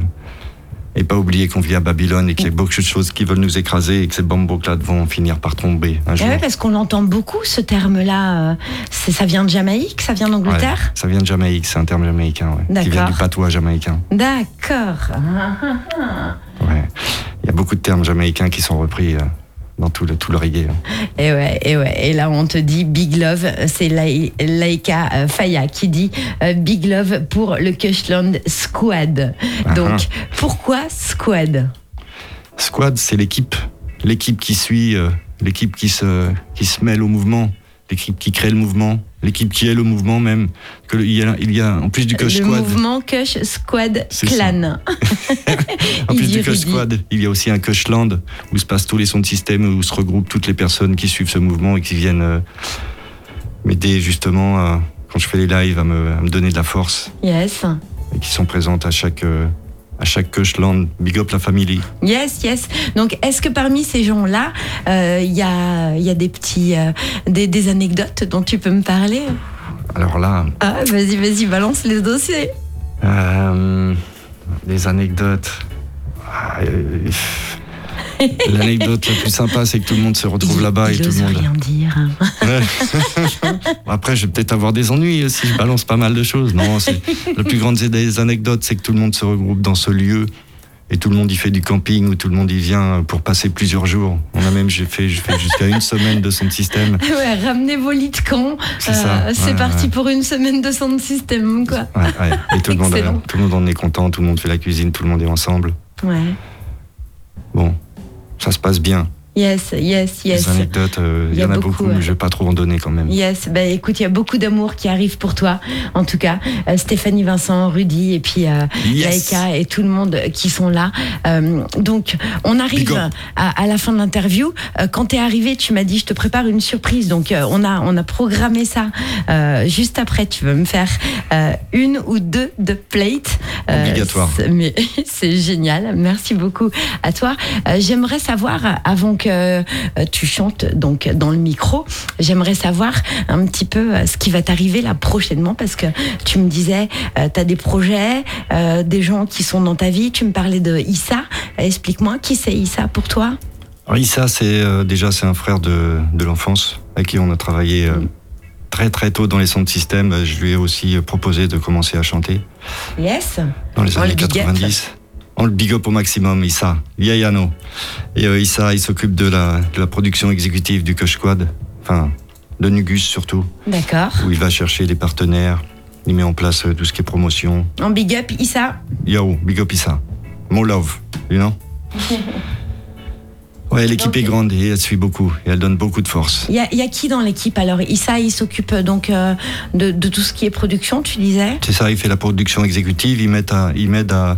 et pas oublier qu'on vit à Babylone et qu'il y a beaucoup de choses qui veulent nous écraser et que ces bamboclats vont finir par tomber un Ah ouais, parce qu'on l'entend beaucoup ce terme-là. euh, ça vient de Jamaïque, ça vient d'Angleterre Ouais, ça vient de Jamaïque, c'est un terme jamaïcain, ouais, qui vient du patois jamaïcain. D'accord. Ouais. Il y a beaucoup de termes jamaïcains qui sont repris euh, dans tout le, tout le reggae. hein. Et ouais, et ouais. Et là, on te dit Big Love. C'est Lai- Laika euh, Faya qui dit euh, Big Love pour le Kushland Squad. Donc, Ah. pourquoi Squad? Squad, c'est l'équipe, l'équipe qui suit, euh, l'équipe qui se, qui se mêle au mouvement, l'équipe qui crée le mouvement, l'équipe qui est le mouvement même. Que le- il, y a, il y a, en plus du Kush Le Squad, mouvement Kush Squad Clan. <laughs> en plus du Rudy. Squad, il y a aussi un Kushland où se passent tous les sons de système, où se regroupent toutes les personnes qui suivent ce mouvement et qui viennent euh, m'aider justement à- quand je fais les lives à me, à me donner de la force Yes. et qui sont présentes à chaque euh, à chaque Kushland. Big up la famille. Yes, yes. Donc, est-ce que parmi ces gens-là, euh, il y, a, y a des petits, euh, des, des anecdotes dont tu peux me parler? Alors là, Ah, vas-y, vas-y, balance les dossiers. Euh, des anecdotes. Ah, euh, <laughs> L'anecdote la plus sympa, c'est que tout le monde se retrouve là-bas et tout le monde. rien dire. <laughs> Après, je vais peut-être avoir des ennuis euh, si je balance pas mal de choses. Non, c'est la plus grande des anecdotes, c'est que tout le monde se regroupe dans ce lieu et tout le monde y fait du camping ou tout le monde y vient pour passer plusieurs jours. On a même, j'ai fait, jusqu'à une semaine de son système. <laughs> Ouais, ramenez vos lits de camp. C'est ouais, parti ouais. pour une semaine de sound system, quoi. Et tout le, monde, Excellent. tout le monde en est content, tout le monde fait la cuisine, tout le monde est ensemble. Ouais. Bon, ça se passe bien. Yes, yes, yes. Les anecdotes, euh, il y, en a beaucoup, mais je vais pas trop en donner quand même. Yes, bah écoute, il y a beaucoup d'amour qui arrive pour toi, en tout cas. Euh, Stéphanie Vincent, Rudy et puis euh, Yes. Laïka et tout le monde qui sont là. Euh, donc, on arrive à, à la fin de l'interview. Quand tu es arrivé, tu m'as dit, je te prépare une surprise. Donc, on, a, on a programmé ça juste après. Tu veux me faire une ou deux de plate? Euh, Obligatoire. mais <laughs> c'est génial. Merci beaucoup à toi. J'aimerais savoir, avant que euh, tu chantes donc dans le micro, j'aimerais savoir un petit peu euh, ce qui va t'arriver là prochainement parce que tu me disais, tu as des projets, euh, des gens qui sont dans ta vie. Tu me parlais de Issa. Euh, Explique-moi, qui c'est Issa pour toi? Alors, Issa, c'est euh, déjà c'est un frère de, de l'enfance avec qui on a travaillé euh, très très tôt dans les sons de système. Euh, Je lui ai aussi euh, proposé de commencer à chanter Yes dans les On années le big up. 90. On le big up au maximum, Issa. Yayano. Et euh, Issa, il s'occupe de la, de la production exécutive du Kush Squad, enfin de Nugus surtout, D'accord. où il va chercher des partenaires, il met en place euh, tout ce qui est promotion. En big up, Issa. Yo, big up Issa. More love, you know? <laughs> Ouais, l'équipe est grande et elle suit beaucoup et elle donne beaucoup de force. Il y a, il y a qui dans l'équipe? Alors Issa, il s'occupe euh, donc euh, de, de tout ce qui est production, tu disais? C'est ça, il fait la production exécutive, il m'aide à, il m'aide à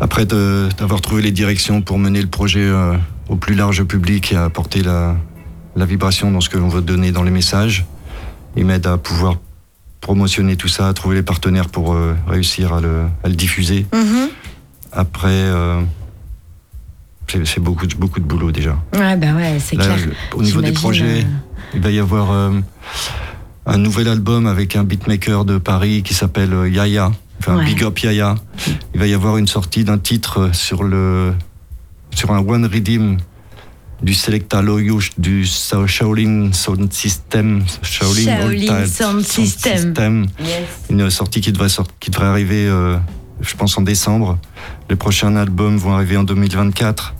après d'avoir trouvé les directions pour mener le projet euh, au plus large public et à apporter la, la vibration dans ce que l'on veut donner dans les messages. Il m'aide à pouvoir promotionner tout ça, à trouver les partenaires pour euh, réussir à le, à le diffuser. Mhm. Après, euh, c'est beaucoup, de- beaucoup de boulot déjà. Ouais, bah ouais, c'est clair. au niveau des projets, il va y avoir un nouvel album avec un beatmaker de Paris qui s'appelle Yaya. Enfin, Ouais. Big Up Yaya. Il va y avoir une sortie d'un titre sur le sur un One Redeem du Selecta Loyo du Shaolin Sound System. Shaolin, Sound System. Yes. Une sortie qui devrait, qui devrait arriver, euh, je pense, en décembre. Les prochains albums vont arriver en 2024.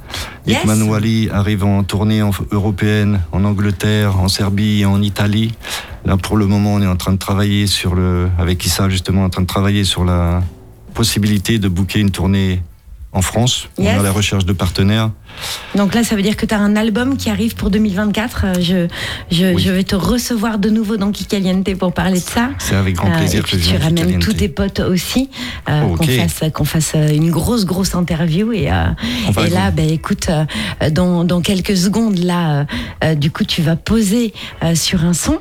Yes. Hitman Wally arrive en tournée en- européenne, en Angleterre, en Serbie et en Italie. Là, pour le moment, on est en train de travailler sur le, avec Issa justement, en train de travailler sur la possibilité de booker une tournée en France. On Yes. est à la recherche de partenaires. Donc là, ça veut dire que tu as un album qui arrive pour 2024. Euh, Je, je, Oui. je vais te recevoir de nouveau dans Kikaliente pour parler de ça. C'est avec grand Euh, plaisir et que je tu ramènes tous tes potes aussi, euh, Oh, ok. qu'on fasse, qu'on fasse euh, une grosse, grosse interview. Et, euh, On là, ben, écoute, euh, dans, dans quelques secondes, là, euh, euh, du coup, tu vas poser euh, sur un son.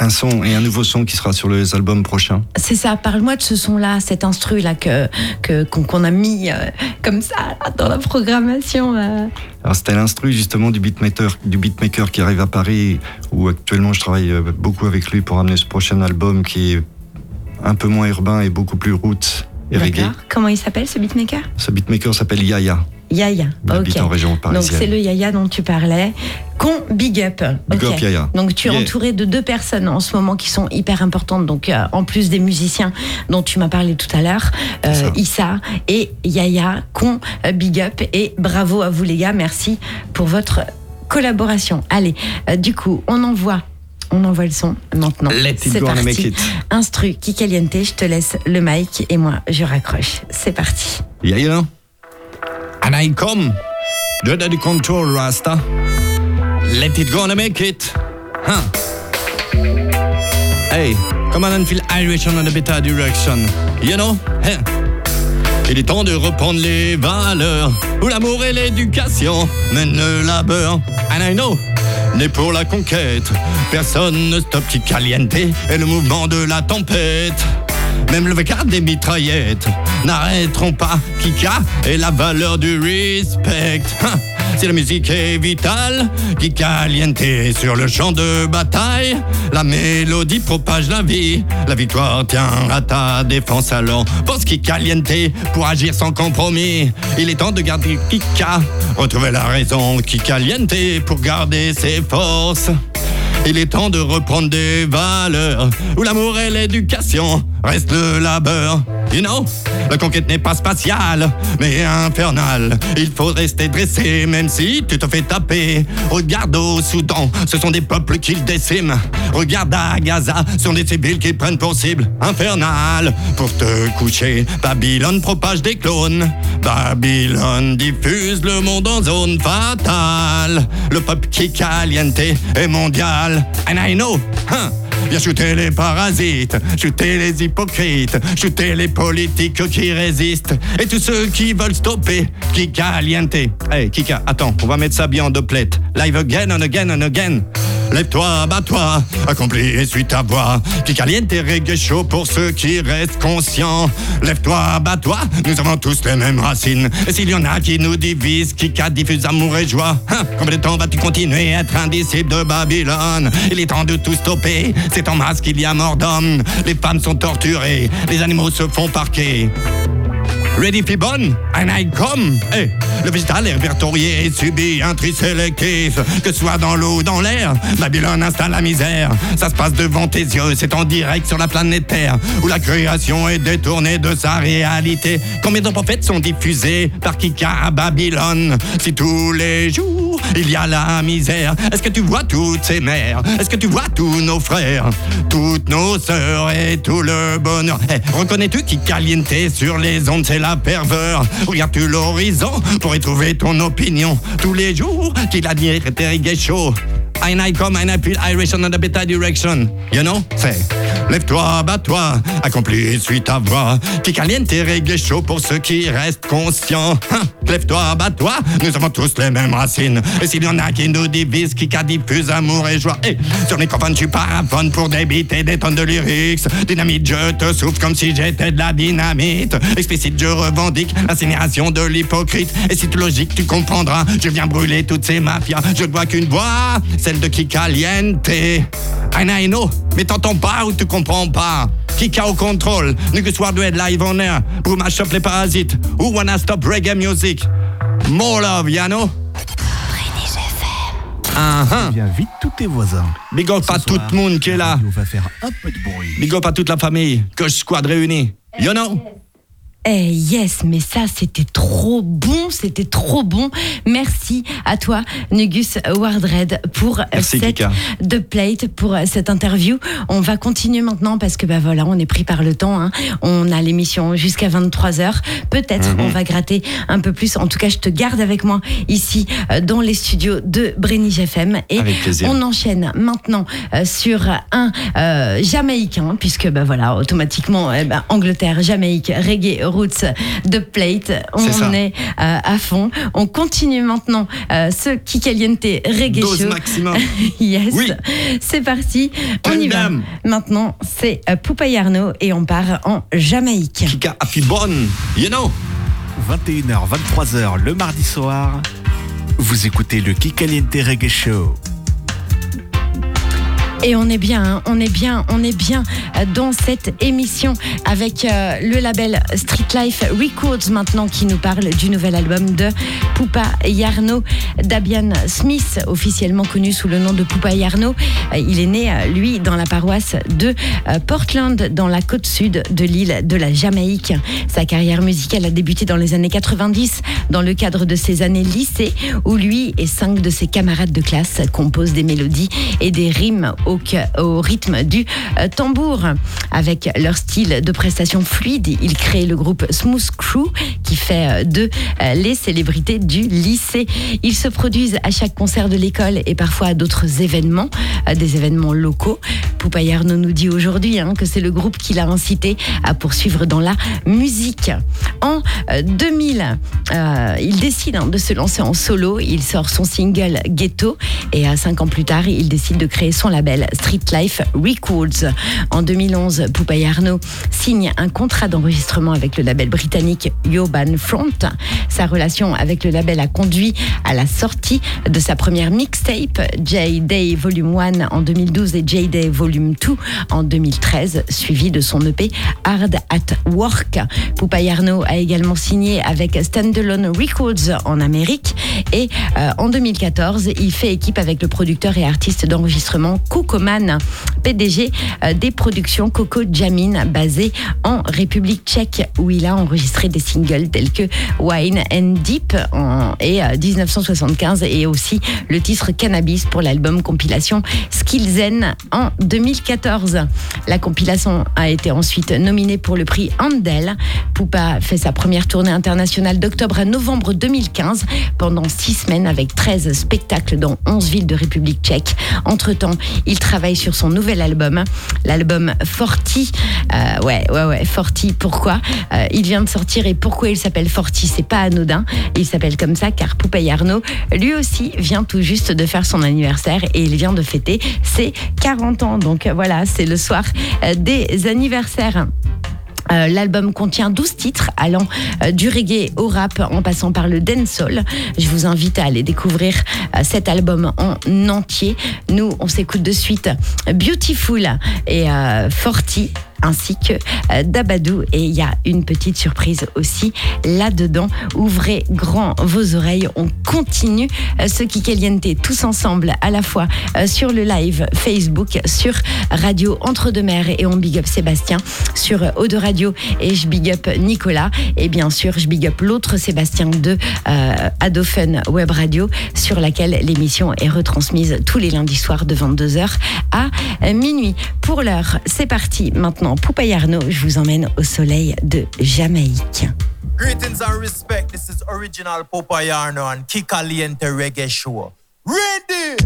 Un son et un nouveau son qui sera sur les albums prochains. C'est ça, parle-moi de ce son-là, cet instru-là que, que, qu'on, a mis euh, comme ça là, dans la programmation. euh. Alors c'était l'instru justement du beatmaker, du beatmaker qui arrive à Paris, où actuellement je travaille euh, beaucoup avec lui pour amener ce prochain album qui est un peu moins urbain et beaucoup plus roots et reggae. Comment il s'appelle ce beatmaker? Ce beatmaker s'appelle Yaya. Yaya. Ok. en région Donc parisienne. c'est le Yaya dont tu parlais. Con Big Up. Big up, Yaya. Donc tu es Yeah. entouré de deux personnes en ce moment qui sont hyper importantes. Donc euh, en plus des musiciens dont tu m'as parlé tout à l'heure, euh. Issa et Yaya. Con euh, Big Up et bravo à vous les gars. Merci pour votre collaboration. Allez, euh, du coup on envoie. On envoie le son maintenant. Let it C'est parti. make it. Instru Kikaliente, je te laisse le mic et moi je raccroche. C'est parti. Know. And I come. You're the control, Rasta. Let it go and make it. Huh. Hey, come on and feel Irish on the better direction. You know? Hey. Il est temps de reprendre les valeurs où l'amour et l'éducation mènent le labeur. And I know, né pour la conquête, personne ne stoppe qui caliente et le mouvement de la tempête. Même le vacarme des mitraillettes n'arrêteront pas Kika et la valeur du respect. Hein, Si la musique est vitale, Kika Aliente sur le champ de bataille. La mélodie propage la vie, la victoire tient à ta défense alors. Pense Kika Aliente pour agir sans compromis. Il est temps de garder Kika, retrouver la raison Kika Aliente pour garder ses forces. Il est temps de reprendre des valeurs où l'amour et l'éducation restent le labeur. You know, la conquête n'est pas spatiale, mais infernale. Il faut rester dressé, même si tu te fais taper. Regarde au Soudan, ce sont des peuples qu'ils déciment. Regarde à Gaza, ce sont des civils qu'ils prennent pour cible. Infernal, pour te coucher, Babylone propage des clones. Babylone diffuse le monde en zone fatale. Le peuple qui caliente est mondial. And I know, hein. Viens shooter les parasites, shooter les hypocrites, shooter les politiques qui résistent et tous ceux qui veulent stopper Kika Aliente. Hey Kika, attends, on va mettre ça bien en doublette. Live again and again and again. Lève-toi, bats-toi, accomplis et suis ta voix. Kika Aliente reggae chaud pour ceux qui restent conscients. Lève-toi, bats-toi, nous avons tous les mêmes racines. Et s'il y en a qui nous divisent, Kika diffuse amour et joie. Hein, combien de temps vas-tu continuer à être un disciple de Babylone? Il est temps de tout stopper, c'est en masse qu'il y a mort d'hommes. Les femmes sont torturées, les animaux se font parquer. Ready bonne, and I come. Hey, le végétal est répertorié et subit un tri sélectif. Que ce soit dans l'eau ou dans l'air, Babylone installe la misère. Ça se passe devant tes yeux, c'est en direct sur la planète Terre, où la création est détournée de sa réalité. Combien de prophètes sont diffusés par Kika à Babylone? Si tous les jours il y a la misère, est-ce que tu vois toutes ces mères? Est-ce que tu vois tous nos frères? Toutes nos sœurs et tout le bonheur Eh, Reconnais-tu qui caliente sur les ondes, c'est la pervers Regardes-tu l'horizon pour y trouver ton opinion? Tous les jours qu'il a dit était chaud And I come and I feel Irish on the better direction. You know? C'est Lève-toi, bats-toi, accomplis, suis ta voix. Qui caliente et reggae chaud pour ceux qui restent conscients. Hein? Lève-toi, bats-toi, nous avons tous les mêmes racines. Et s'il y en a qui nous divisent, qui diffuse amour et joie. Et sur les microphones, tu paraphone pour débiter des tonnes de lyrics. Dynamite, je te souffle comme si j'étais de la dynamite. Explicite, je revendique l'incinération de l'hypocrite. Et si tu logique, tu comprendras. Je viens brûler toutes ces mafias. Je ne vois qu'une voix, celle de Kikaliente. And I know, mais t'entends pas ou tu comprends pas. Kika au contrôle, Nugus Wardwed live on air. Pour mash up les parasites. Who wanna stop reggae music? More love, you know? Ah, ah. Viens vite tous tes voisins. Big up à tout le monde qui est là. va faire un peu de bruit. Big up à toute la famille. Que je squad réunie. You know? Eh yes, mais ça c'était trop bon, c'était trop bon. Merci à toi, Nugus Wardred, pour Merci, cette Kika. de plate, pour cette interview. On va continuer maintenant parce que bah voilà, on est pris par le temps. hein. On a l'émission jusqu'à 23 h Peut-être Mhm. on va gratter un peu plus. En tout cas, je te garde avec moi ici euh, dans les studios de Brenige FM et on enchaîne maintenant euh, sur un euh, Jamaïcain puisque bah voilà, automatiquement eh ben, Angleterre, Jamaïque, reggae, roots, de plate, on C'est ça. est euh, à fond. On continue maintenant euh, ce Kikaliente reggae Dose show. maximum. <laughs> yes, Oui. c'est parti. On y va. Maintenant, c'est euh, Poupa Arnaud et on part en Jamaïque. Kika Afibon. You know? 21h, 23h le mardi soir. Vous écoutez le Kikaliente Reggae Show. Et on est bien, hein, on est bien, on est bien dans cette émission avec euh, le label Street Life Records maintenant qui nous parle du nouvel album de Poupa Yarno, Dabian Smith, officiellement connu sous le nom de Poupa Yarno. Euh, il est né, euh, lui, dans la paroisse de Portland, dans la côte sud de l'île de la Jamaïque. Sa carrière musicale a débuté dans les années 90 dans le cadre de ses années lycée où lui et cinq de ses camarades de classe composent des mélodies et des rimes au au, rythme du euh, tambour. Avec leur style de prestation fluide, ils créent le groupe Smooth Crew qui fait euh, de euh, les célébrités du lycée. Ils se produisent à chaque concert de l'école et parfois à d'autres événements, des événements locaux. Poupayarno nous dit aujourd'hui hein, que c'est le groupe qui l'a incité à poursuivre dans la musique. En 2000, il décide de se lancer en solo. Il sort son single Ghetto et cinq ans plus tard, il décide de créer son label Street Life Records. En 2011, Poupaï Arnaud signe un contrat d'enregistrement avec le label britannique Urban Front. Sa relation avec le label a conduit à la sortie de sa première mixtape, J-Day Volume 1 en 2012 et J-Day Volume 2 en 2013, suivi de son EP Hard at Work. Poupaï Arnaud a également signé avec Standalone Records en Amérique et euh, en 2014, il fait équipe avec le producteur et artiste d'enregistrement PDG euh, des productions Coco Jamin, basé en République tchèque, où il a enregistré des singles tels que Wine and Deep en, et 1975 euh, et aussi le titre Cannabis pour l'album compilation Skillzen en 2014. La compilation a été ensuite nominée pour le prix Andel. Poupa fait sa première tournée internationale d'octobre à novembre 2015 pendant six semaines avec 13 spectacles dans 11 villes de République tchèque. Entre-temps, il travaille sur son nouvel album, l'album Forti. Euh, ouais, ouais, ouais, Forti. Pourquoi? Euh, Il vient de sortir et pourquoi il s'appelle Forti C'est pas anodin. Il s'appelle comme ça car Poupée Arnaud, lui aussi, vient tout juste de faire son anniversaire et il vient de fêter ses 40 ans. Donc voilà, c'est le soir euh, des anniversaires. Euh, l'album contient 12 titres allant euh, du reggae au rap en passant par le dancehall. Je vous invite à aller découvrir euh, cet album en entier. Nous, on s'écoute de suite Beautiful et Forty ainsi que euh, Dabadou. Et il y a une petite surprise aussi là-dedans. Ouvrez grand vos oreilles. On continue euh, ce Kikaliente tous ensemble à la fois euh, sur le live Facebook, sur Radio Entre-deux-Mers et on big up Sébastien, sur de Radio et je big up Nicolas. Et bien sûr, je big up l'autre Sébastien de Adofen Web Radio sur laquelle l'émission est retransmise tous les lundis soirs de 22h à minuit. Pour l'heure, c'est parti maintenant Poupayarno, je vous emmène au soleil de Jamaïque. Greetings and respect, this is original Popayarno and Kikaliente Reggae Show. Ready!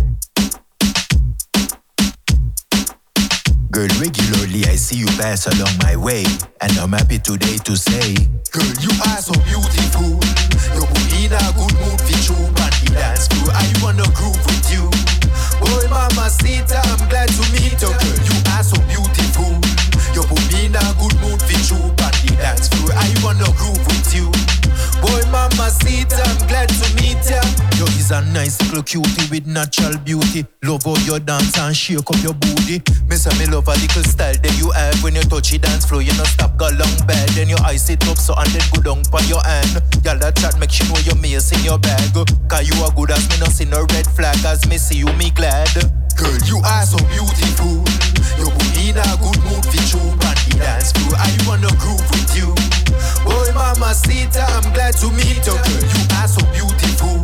Girl, regularly I see you pass along my way, and I'm happy today to say, Girl, you are so beautiful. You put in a good mood for true, and the dance floor. I wanna groove with you? Boy, mama, Sita, I'm glad to meet you. Girl, you are so beautiful. You put me in a good mood for but the dance floor. I wanna groove with you. Boy, mama, see I'm glad to meet ya. You is a nice little cutie with natural beauty. Love how you dance and shake up your booty. Say me love a little style that you have when you touch the dance floor. You no stop go long bed, then your eyes sit up so and then go down on your hand. Y'all that chat make you know you're mace in your bag. Cause you are good as me no see no red flag as me see you me glad. Girl, you are so beautiful. You put in a good mood for you and the dance floor. I wanna groove with you. Boy, mama, Sita, I'm glad to meet you. Girl, you are so beautiful.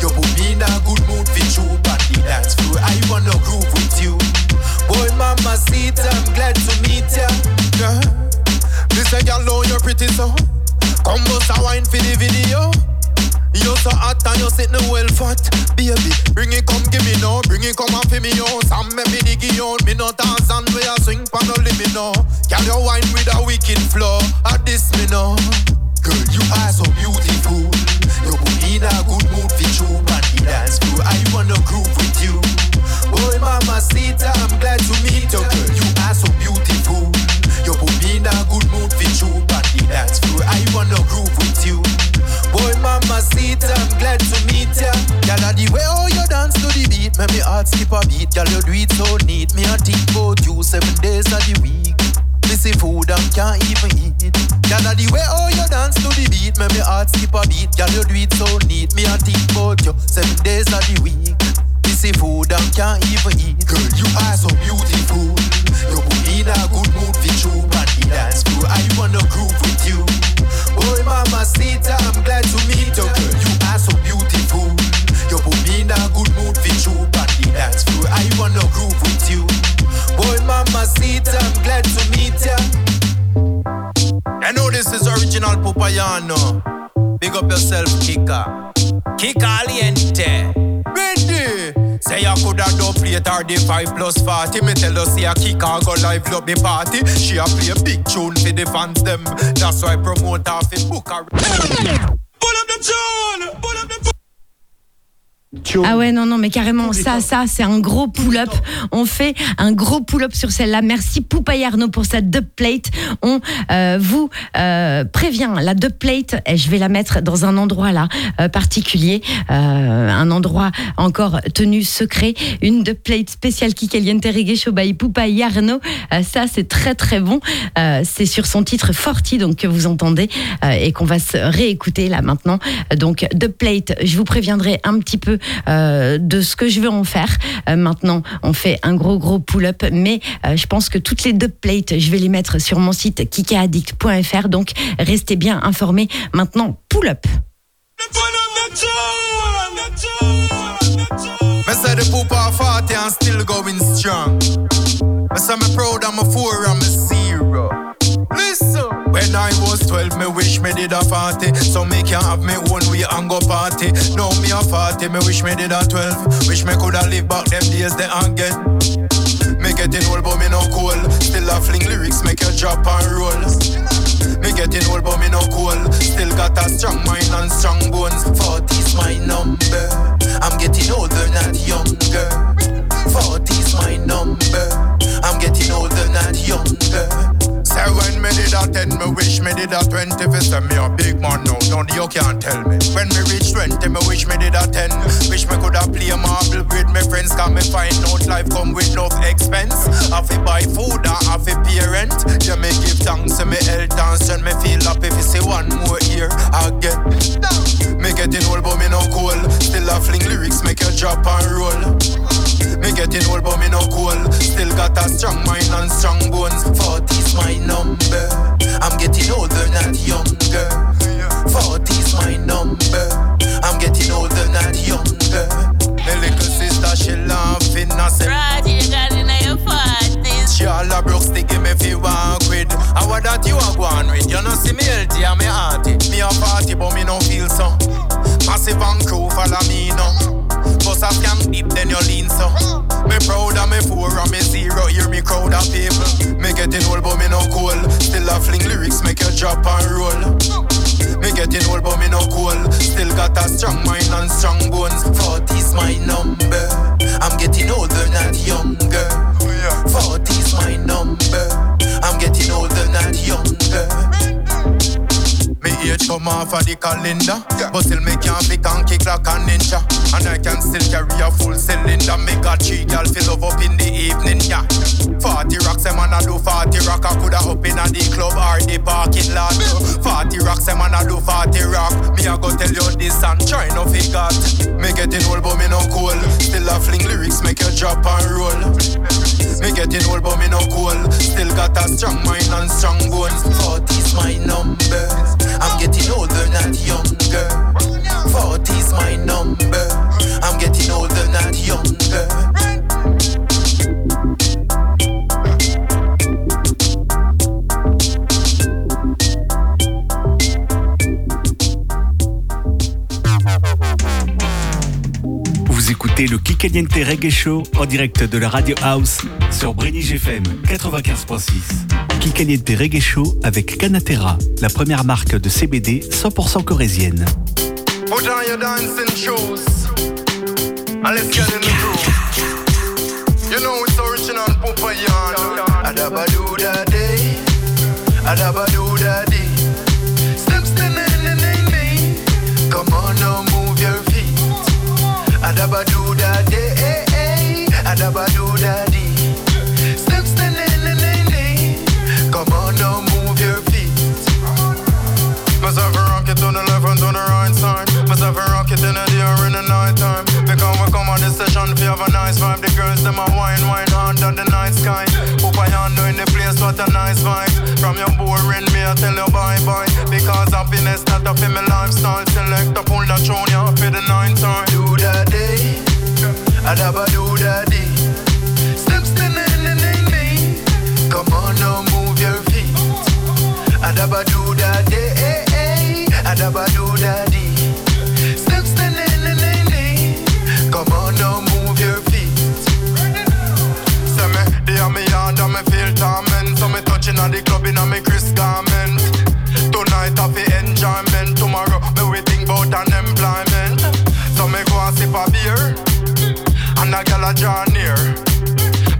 You put me in a good mood for you and the dance floor. I wanna groove with you. Boy, mama, Sita, I'm glad to meet you. Yeah. This a girl, you're pretty so. Come bust a wine for the video. You so hot and you sitting well fat. Baby, bring it come give me now. Bring it come and fi me And make me dig it out Me no dance and we a swing pan no limit now Can you wine with a wicked flow. At this me now Girl, you are so beautiful. You put in a good mood for you. And the dance floor I wanna groove with you. Boy, mama, Sita, I'm glad to meet you. Girl, you are so beautiful You put me in a good mood for you And the dance floor I wanna groove with you Boy, mama, see I'm glad to meet ya. Girl, the way how you dance to the beat, make me heart skip a beat, girl, you do it so neat. Me a think about you seven days of the week. Missy food and can't even eat. Girl, the way how you dance to the beat, make me heart skip a beat. Girl, you do it so neat. Me a think about you seven days of the week. Missy food and can't even eat. Girl, you are so beautiful. You put in a good mood for and the dance floor. I wanna groove with you. Boy, mama, Sita, I'm glad to meet you. Girl, you are so beautiful. You put me in a good mood for and the dance floor. I wanna groove with you. Boy, mama, Sita, I'm glad to meet ya. I know this is original Pupayano. Big up yourself, Kika. Kika Aliente. Ready? Say I coulda done play it or the 5 plus 40 Me tell her say a kick and go live up the party She a play a big tune for the fans them That's why I promote her fi book her Pull up the tune! Pull up the Ah ouais, non, non, mais carrément, ça, ça, c'est un gros pull-up. On fait un gros pull-up sur celle-là. Merci Poupaille Arnaud pour cette dubplate. On euh, vous euh, prévient, la dubplate, et je vais la mettre dans un endroit là euh, particulier, un endroit encore tenu secret. Une dubplate spéciale Kikaliente Reggae Show by Poupaille Arnaud. Ça, c'est très très bon. C'est sur son titre Forty, donc que vous entendez et qu'on va se réécouter là maintenant. Donc dubplate, je vous préviendrai un petit peu euh, de ce que je veux en faire. Euh, maintenant, on fait un gros gros pull-up, mais euh, je pense que toutes les deux plates, je vais les mettre sur mon site kikaaddict.fr. Donc restez bien informés. Maintenant, pull-up. Me say the poop off 40 and still going strong. Me say me proud I'm a four and me zero. Listen. When I was 12, me wish me did a 40. So me can have me own way and go party. Now me a 40, me wish me did a 12. Wish me coulda live back them days they again. Me getting old but me no cool. Still a fling lyrics make you drop and roll. Me getting old but me no cool. Still got a strong mind and strong bones. 40's my number. I'm getting older, not younger. 40's my number. I'm getting older, not younger. Say when me a 10, me wish me did a 20 Fi say me a big man now, none you can't tell me. When me reach 20, me wish me did a 10 Wish me coulda play marble with me friends Cause me find out life come with no expense. I fi buy food and I fi pay rent. Yeah, me give thanks to me health and strength Me feel happy if you see one more year I again Me getting old but me no cool Still a fling lyrics make you drop and roll. Me getting old but me no cool Still got a strong mind and strong bones. 40's my number I'm getting older not younger. 40's my number. I'm getting older not younger. The little sister she laughing I said Right, you got in your parties. She all a broke stick give me fi walk with I what that you a going with. You know see me healthy and me hearty. Me a party but me no feel so Massive and crew follow me now Bust a scam deep, then you lean so. Me proud of me four and me zero. Hear me crowd of people. Me getting old, but me no cool. Still a fling lyrics, make you drop and roll. Me getting old, but me no cool. Still got a strong mind and strong bones. 40's my number. I'm getting older, not younger. 40's my number. Come off of the calendar. But still me can't be conky clock and ninja. And I can still carry a full cylinder. Me got three gal fill up, up in the evening, yeah. 40 rocks, them man a do 40 rock. I coulda up in a the club or the parking lot. 40 rocks, them man a do 40 rock. Me a go tell you this and try no figure Me getting old but me no cool. Still a fling lyrics make you drop and roll Me getting old but me no cool Still got a strong mind and strong bones 40's my number I'm getting older, not younger. 40's my number. I'm getting older, not younger. Écoutez le Kikaliente Reggae Show en direct de la Radio House sur Brenny GFM 95.6. Kikaliente Reggae Show avec Canatera, la première marque de CBD 100% corésienne. Put on your dancing shoes. And let's get in the groove. You know it's original Pupayan. Adabadoo da day. Adabadoo girls, them a wine, wine under the night sky. In the place, what a nice vibe. From your boring me, I tell you bye bye. Because happiness not up in my lifestyle. Select throne, you for the nine time. Do that day, I do that day. Steps in the Come on now, move your feet. I never do that day, I never do that day. On the club in a me Chris garment. Tonight I feel enjoyment. Tomorrow me waiting about an employment. So me go and sip a beer, and a gal a draw near.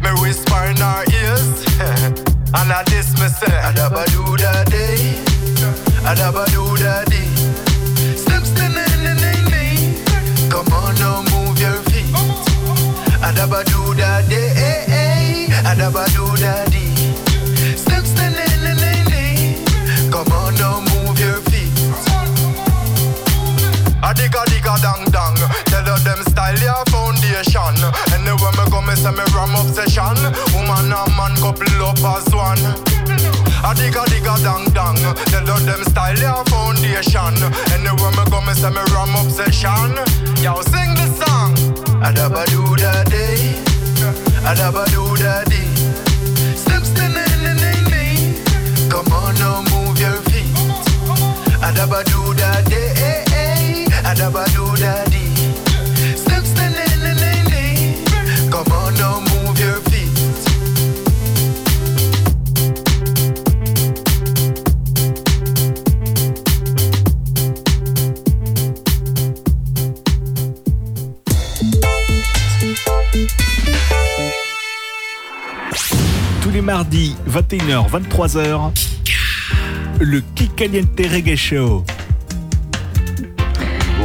Me whisper in her ears, <laughs> and I this me say, I Adaba do that day, I adaba do that day. Steps to Come on now, move your feet. I Adaba do that day, I adaba do me say me ram obsession. Woman and man couple up as one. A digga digga dang dang. Tell her them style your foundation. Anywhere me go me say me ram obsession. Yo sing the song. Adaba do that day, 21h, 23h, le Kikaliente Reggae Show.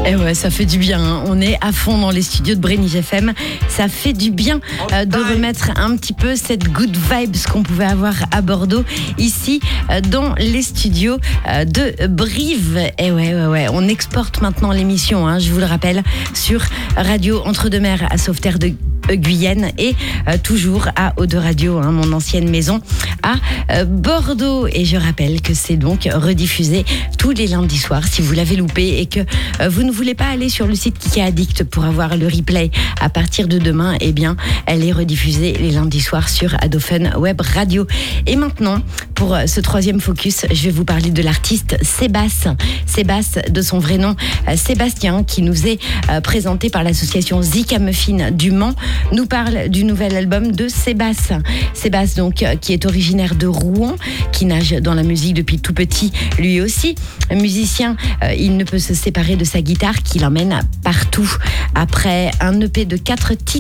Et Eh ouais, ça fait du bien. hein. On est à fond dans les studios de Brénig FM. Ça fait du bien euh, de remettre un petit peu cette good vibes qu'on pouvait avoir à Bordeaux, ici, euh, dans les studios euh, de Brive. Et ouais, ouais, ouais. On exporte maintenant l'émission, hein, je vous le rappelle, sur Radio Entre-deux-Mers à Sauveterre de Guyenne et euh, toujours à Eau de Radio, hein, mon ancienne maison à euh, Bordeaux. Et je rappelle que c'est donc rediffusé tous les lundis soirs si vous l'avez loupé et que euh, vous ne voulez pas aller sur le site Kika Addict pour avoir le replay à partir de demain, eh bien, elle est rediffusée les lundis soirs sur Adophone Web Radio. Et maintenant, pour euh, ce troisième focus, je vais vous parler de l'artiste Sébastien. Sébastien, de son vrai nom, euh, Sébastien, qui nous est euh, présenté par l'association Zika Muffin du Mans, nous parle du nouvel album de Sébastien. Sébastien, donc, qui est originaire de Rouen, qui nage dans la musique depuis tout petit, lui aussi. Musicien, il ne peut se séparer de sa guitare qui l'emmène partout. Après un EP de quatre titres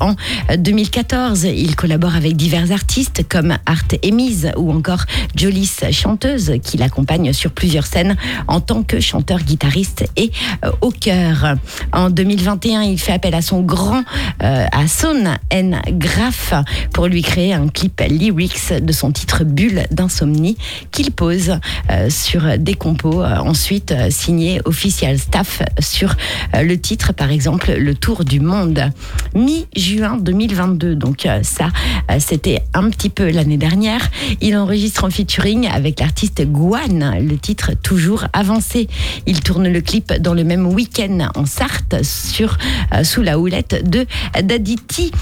en euh, 2014, il collabore avec divers artistes comme Art Emise ou encore Jolis, chanteuse, qui l'accompagne sur plusieurs scènes en tant que chanteur, guitariste et euh, au chœur. En 2021, il fait appel à son grand, euh, à Son N. Graff pour lui créer un clip lyrics de son titre Bulle d'insomnie qu'il pose euh, sur des compos ensuite euh, signé official staff sur le titre par exemple Le Tour du Monde mi-juin 2022 donc euh, ça euh, c'était un petit peu l'année dernière. Il enregistre en featuring avec l'artiste Guan le titre Toujours avancé. Il tourne le clip dans le même week-end en Sarthe sur euh, sous la houlette de Daditi.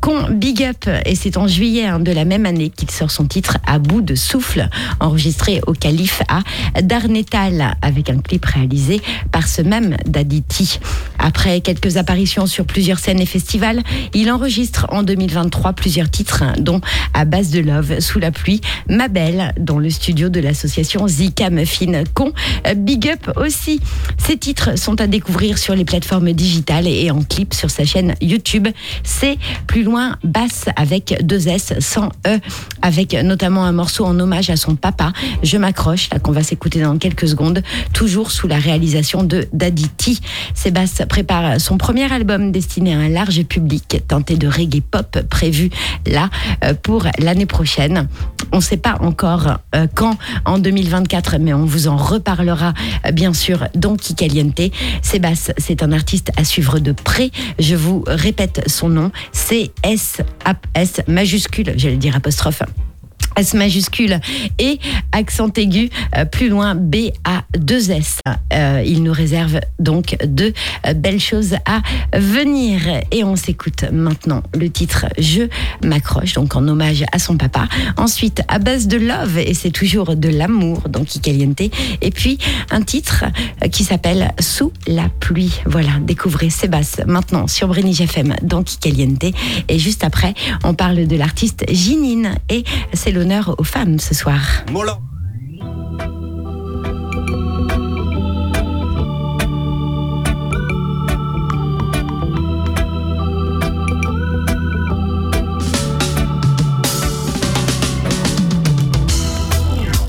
Con Big Up. Et c'est en juillet hein, de la même année qu'il sort son titre À bout de souffle enregistré au Calife à Darnétal avec un clip réalisé par ce même Daditi. Après quelques apparitions sur plusieurs scènes et festivals, il enregistre en 2023 plusieurs titres hein, dont À base de love, Sous la pluie, Ma belle dans le studio de l'association Zika Muffin Con euh, Big Up aussi. Ces titres sont à découvrir sur les plateformes digitales et en clip sur sa chaîne YouTube. C'est plus loin basse avec deux S sans E, avec notamment un morceau en hommage à son papa. Je m'accroche, là qu'on va s'écouter dans quelques secondes, toujours sous la réalisation de Daditi. Sébastien prépare son premier album destiné à un large public, tenté de reggae pop, prévu là euh, pour l'année prochaine. On ne sait pas encore euh, quand en 2024, mais on vous en reparlera euh, bien sûr dans Kikaliente. Sébastien, c'est un artiste à suivre de près. Je vous répète son nom, c'est S, S majuscule, j'allais dire apostrophe S majuscule et accent aigu euh, plus loin B A 2 S. Euh, il nous réserve donc de euh, belles choses à venir et on s'écoute maintenant le titre Je m'accroche donc en hommage à son papa. Ensuite à base de love et c'est toujours de l'amour donc Caliente et puis un titre qui s'appelle Sous la pluie. Voilà, découvrez Sébastien maintenant sur Brenny FM dans Caliente et juste après on parle de l'artiste Ginine et c'est le aux femmes ce soir.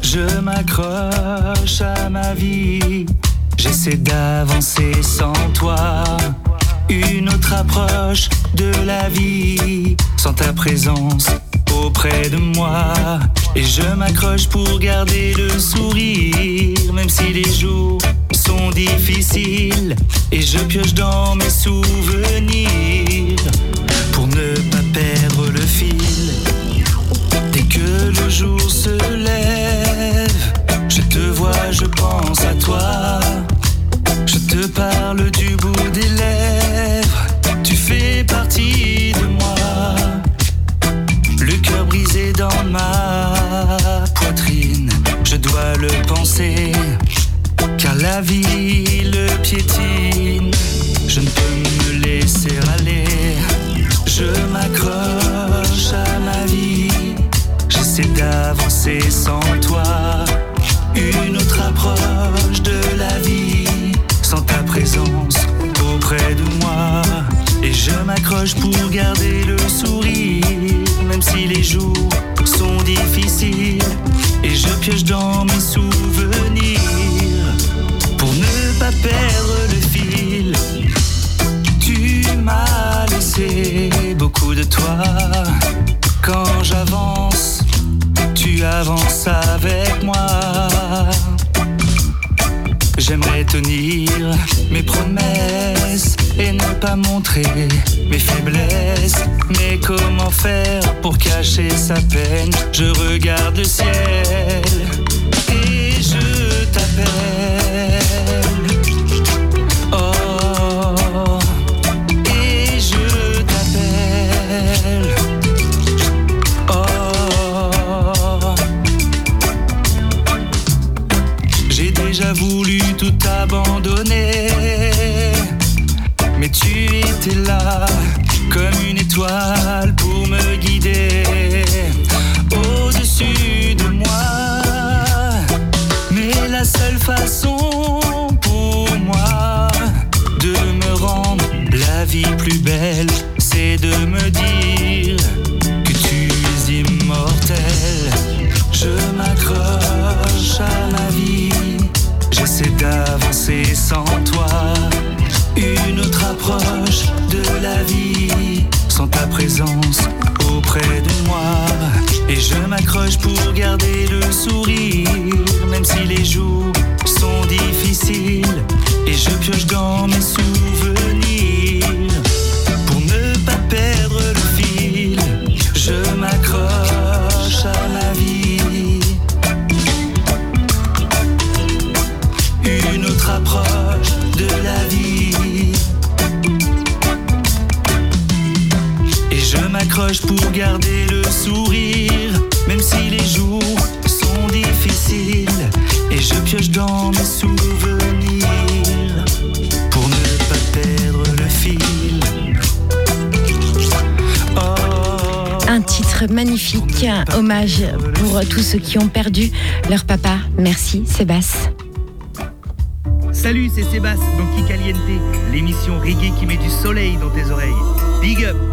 Je m'accroche à ma vie, j'essaie d'avancer sans toi. Une autre approche de la vie, sans ta présence auprès de moi. Et je m'accroche pour garder le sourire même si les jours sont difficiles. Et je pioche dans mes souvenirs car la vie le piétine, je ne peux me laisser aller, je m'accroche à ma vie, j'essaie d'avancer sans toi, une autre approche de la vie, sans ta présence auprès de moi, et je m'accroche pour garder le sourire même si les jours difficiles. Et je pioche dans mes souvenirs pour ne pas perdre le fil. Tu m'as laissé beaucoup de toi. Quand j'avance, tu avances avec moi. J'aimerais tenir mes promesses et ne pas montrer mes faiblesses. Mais comment faire pour cacher sa peine? Je regarde le ciel et je t'appelle. Là comme une étoile pour me guider au-dessus de moi? Mais la seule façon pour moi de me rendre la vie plus belle, c'est de me dire que tu es immortel. Je m'accroche à ma vie, j'essaie d'avancer sans toi. Sans ta présence auprès de moi. Et je m'accroche pour garder le sourire, même si les jours sont difficiles. Et je pioche dans pour garder le sourire, même si les jours sont difficiles. Et je pioche dans mes souvenirs pour ne pas perdre le fil. Un titre magnifique, un hommage pour tous ceux qui ont perdu leur papa. Merci Sébastien. Salut, c'est Sébastien dans Kikaliente, l'émission reggae qui met du soleil dans tes oreilles. Big up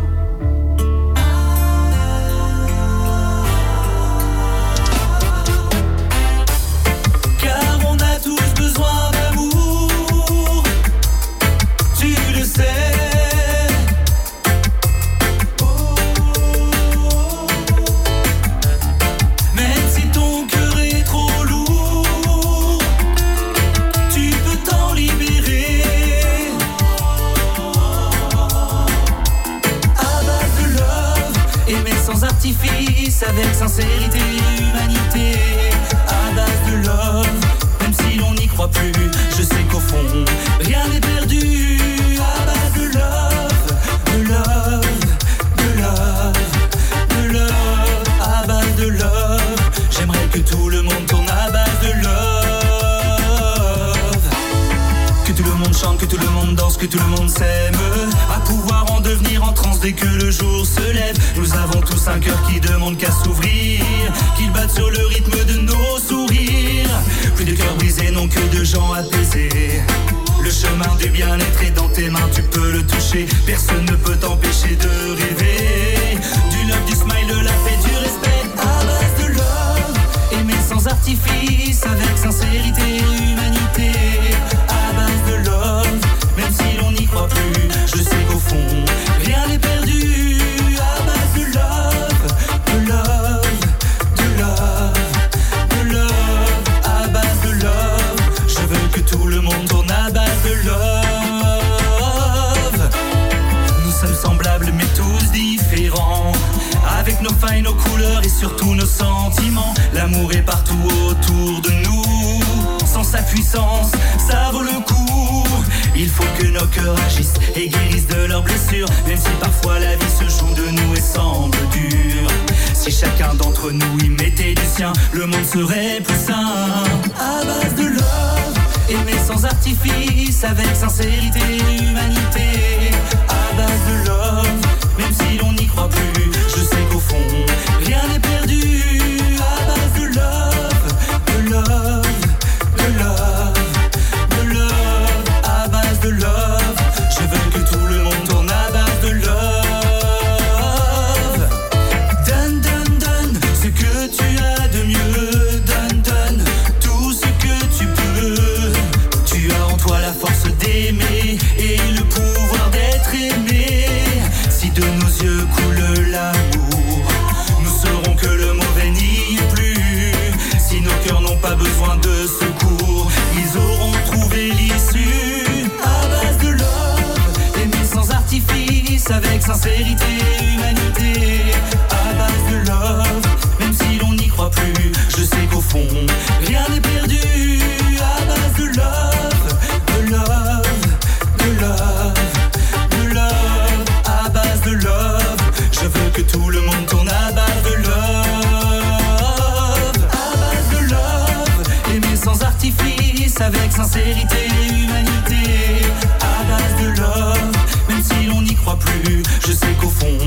sincérité et humanité. À base de love, même si l'on n'y croit plus, je sais qu'au fond,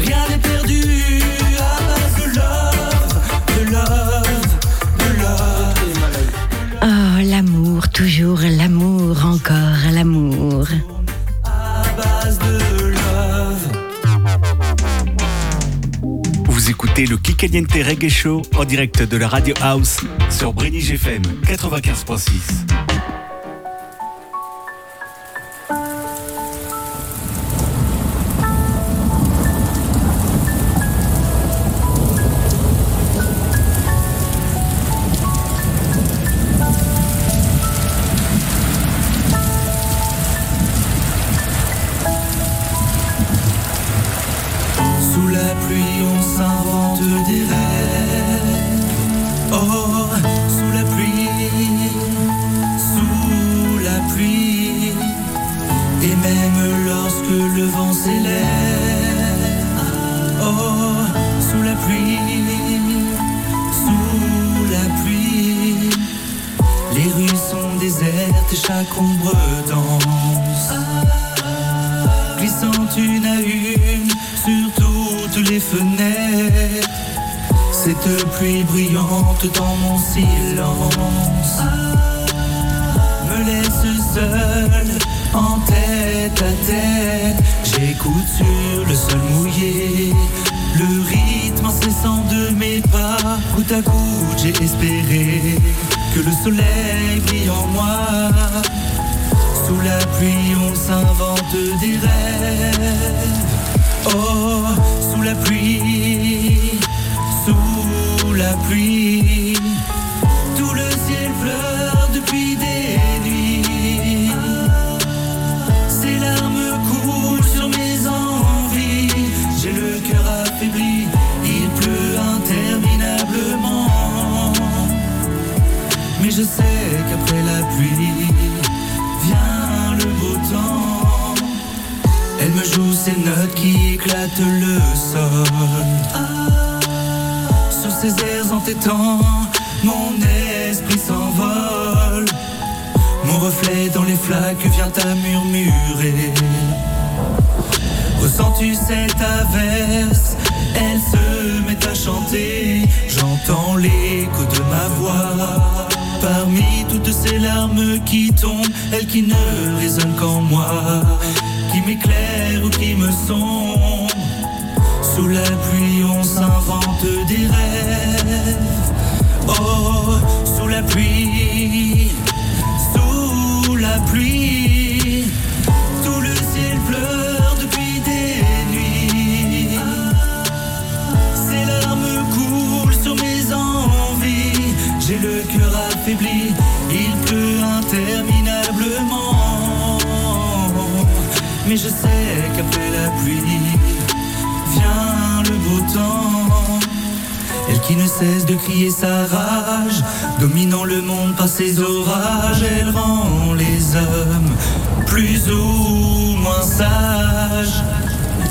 rien n'est perdu. À base de love, de love, de love. Oh, l'amour, toujours l'amour, encore l'amour. À base de love. Vous écoutez le Kikaliente Reggae Show en direct de la Radio House sur Brenny GFM 95.6.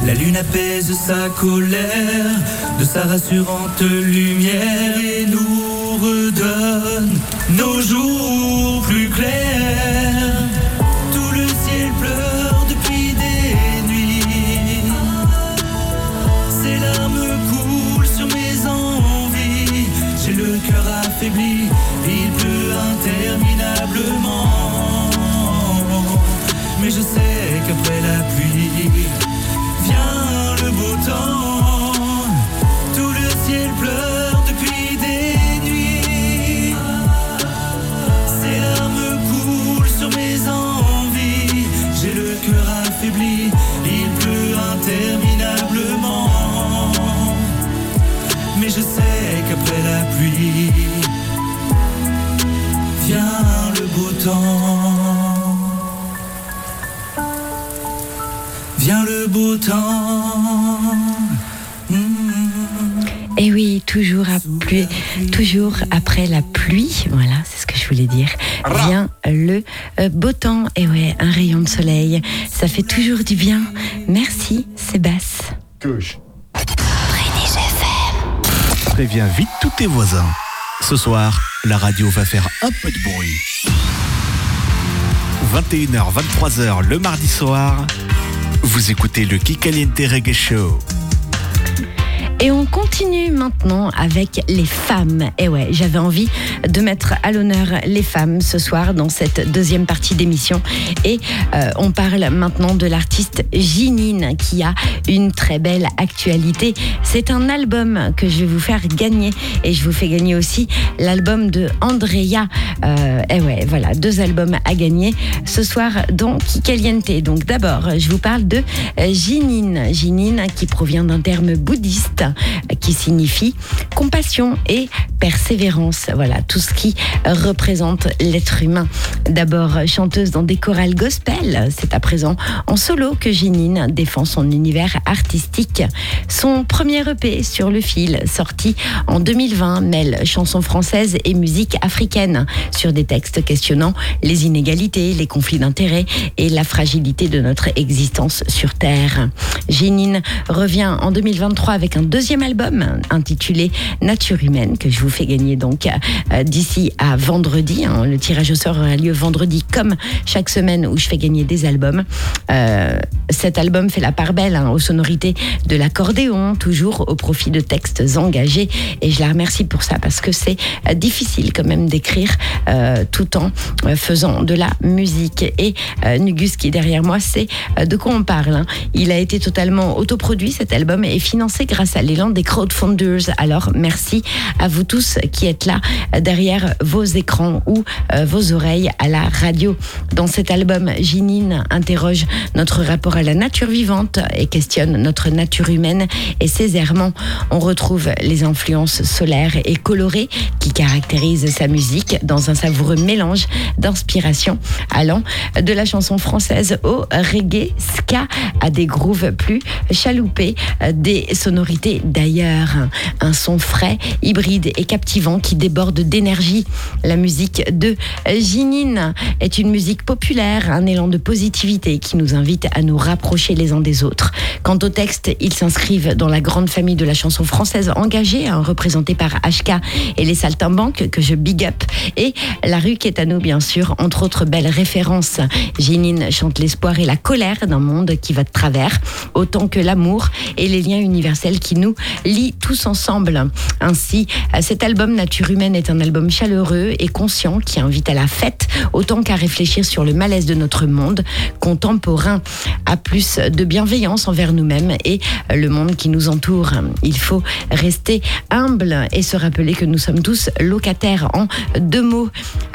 La lune apaise sa colère de sa rassurante lumière et nous redonne nos jours plus clairs. Temps. Vient le beau temps. Et oui, toujours, à pluie, toujours après la pluie, voilà, c'est ce que je voulais dire, vient le euh, beau temps. Et ouais, un rayon de soleil, ça fait toujours du bien. Merci, Sébastien. Préviens vite tous tes voisins. Ce soir, la radio va faire un peu de bruit. 21h, 23h le mardi soir, vous écoutez le Kikaliente Reggae Show. Et on continue maintenant avec les femmes. Et ouais, j'avais envie de mettre à l'honneur les femmes ce soir dans cette deuxième partie d'émission. Et euh, on parle maintenant de l'artiste Ginine qui a une très belle actualité. C'est un album que je vais vous faire gagner et je vous fais gagner aussi l'album de Andrea. Euh, et ouais, voilà, deux albums à gagner ce soir dans Kikaliente. Donc d'abord, je vous parle de Ginine. Ginine qui provient d'un terme bouddhiste qui signifie compassion et persévérance. Voilà, tout ce qui représente l'être humain. D'abord chanteuse dans des chorales gospel, c'est à présent en solo que Ginine défend son univers artistique. Son premier EP sur le fil, sorti en 2020, mêle chansons françaises et musique africaine sur des textes questionnant les inégalités, les conflits d'intérêts et la fragilité de notre existence sur Terre. Ginine revient en 2023 avec un deuxième album intitulé Nature humaine que je vous fais gagner donc euh, d'ici à vendredi. hein. Le tirage au sort aura lieu vendredi comme chaque semaine où je fais gagner des albums. Euh, cet album fait la part belle hein, aux sonorités de l'accordéon, toujours au profit de textes engagés et je la remercie pour ça parce que c'est euh, difficile quand même d'écrire euh, tout en euh, faisant de la musique. Et euh, Nugus qui est derrière moi, c'est euh, de quoi on parle. hein. Il a été totalement autoproduit cet album et financé grâce à l'élan des crowdfunders. Alors merci à vous tous qui êtes là derrière vos écrans ou euh, vos oreilles à la radio. Dans cet album, Ginine interroge notre rapport à la nature vivante et questionne notre nature humaine et ses. On retrouve les influences solaires et colorées qui caractérisent sa musique dans un savoureux mélange d'inspiration allant de la chanson française au reggae ska à des grooves plus chaloupés, euh, des sonorités d'ailleurs. Un son frais, hybride et captivant qui déborde d'énergie. La musique de Ginine est une musique populaire, un élan de positivité qui nous invite à nous rapprocher les uns des autres. Quant au texte, ils s'inscrivent dans la grande famille de la chanson française engagée, hein, représentée par HK et les Saltimbanques, que je big up, et La rue qui est à nous, bien sûr, entre autres belles références. Ginine chante l'espoir et la colère d'un monde qui va de travers, autant que l'amour et les liens universels qui nous lient tous ensemble. Ainsi, cet album Nature humaine est un album chaleureux et conscient qui invite à la fête, autant qu'à réfléchir sur le malaise de notre monde contemporain, à plus de bienveillance envers nous-mêmes et le monde qui nous entoure. Il faut rester humble et se rappeler que nous sommes tous locataires en deux mots.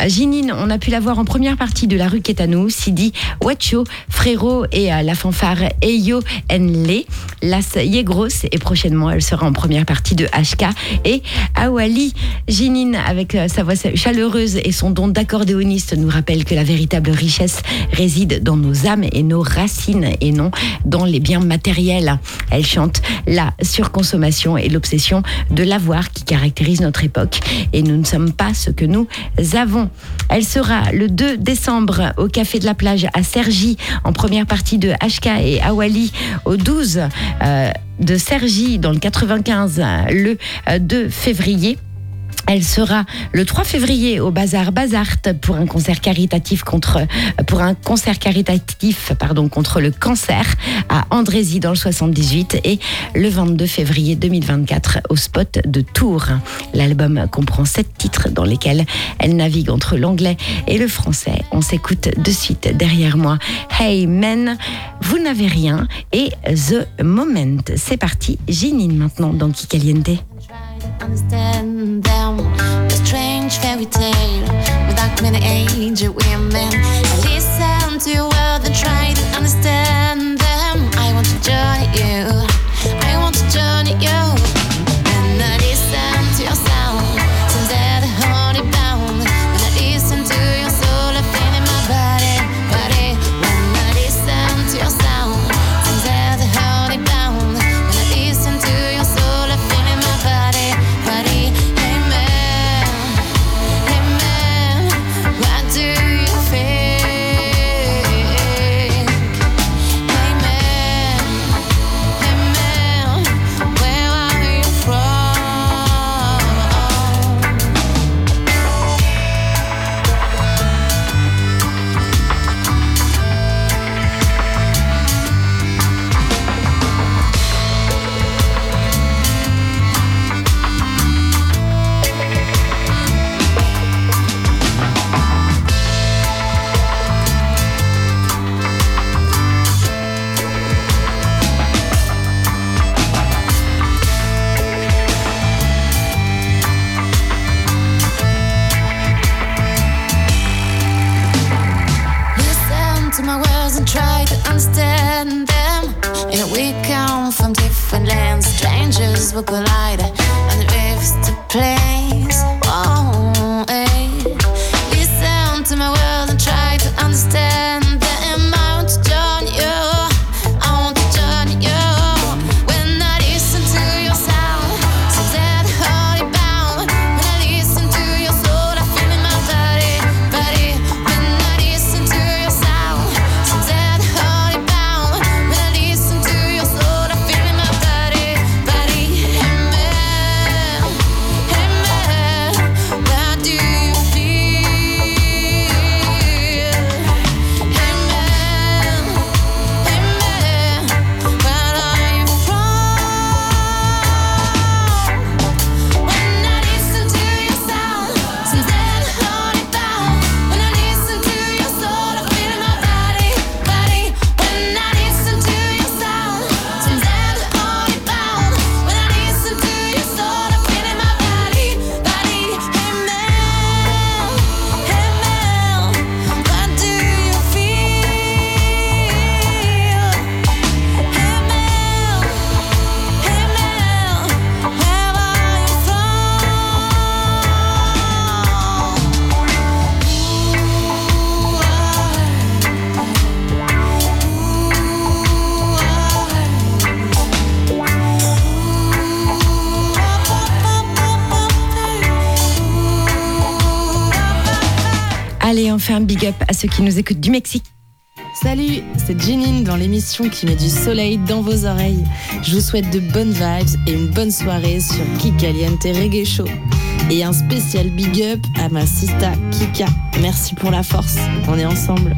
Ginine, on a pu la voir en première partie de La rue qui est à nous, Sidi, Wacho, Frérot et la fanfare Eyo Enle, Las Yegros et prochainement elle sera en première partie de HK et Awali. Ginine avec sa voix chaleureuse et son don d'accordéoniste nous rappelle que la véritable richesse réside dans nos âmes et nos racines et non dans les biens matériels. Elle chante la surconsommation et l'obsession de l'avoir qui caractérise notre époque et nous ne sommes pas ce que nous avons. Elle sera le 2 décembre au Café de la Plage à Sergi en première partie de HK et Awali au 12 euh, de Sergi dans le 95 le 2 février. Elle sera le 3 février au Bazar Bazart pour un concert caritatif contre pour un concert caritatif pardon contre le cancer à Andrézy dans le 78 et le 22 février 2024 au spot de Tours. L'album comprend sept titres dans lesquels elle navigue entre l'anglais et le français. On s'écoute de suite derrière moi. Hey men, vous n'avez rien et The Moment. C'est parti. Ginine maintenant dans Kikaliente. Understand them. A strange fairy tale without many angel women. I listen to your words and try to understand will collide, and the rivers to place. Un big up à ceux qui nous écoutent du Mexique. Salut, c'est Jeanine dans l'émission qui met du soleil dans vos oreilles. Je vous souhaite de bonnes vibes et une bonne soirée sur Kikaliente Reggae Show. Et un spécial big up à ma sista Kika. Merci pour la force, on est ensemble.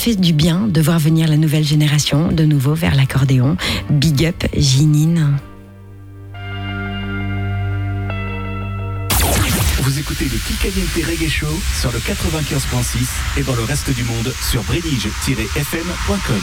fait du bien de voir venir la nouvelle génération de nouveau vers l'accordéon. Big up, Jinine Vous écoutez le Kikaliente Reggae Show sur le 95.6 et dans le reste du monde sur brédige-fm.com.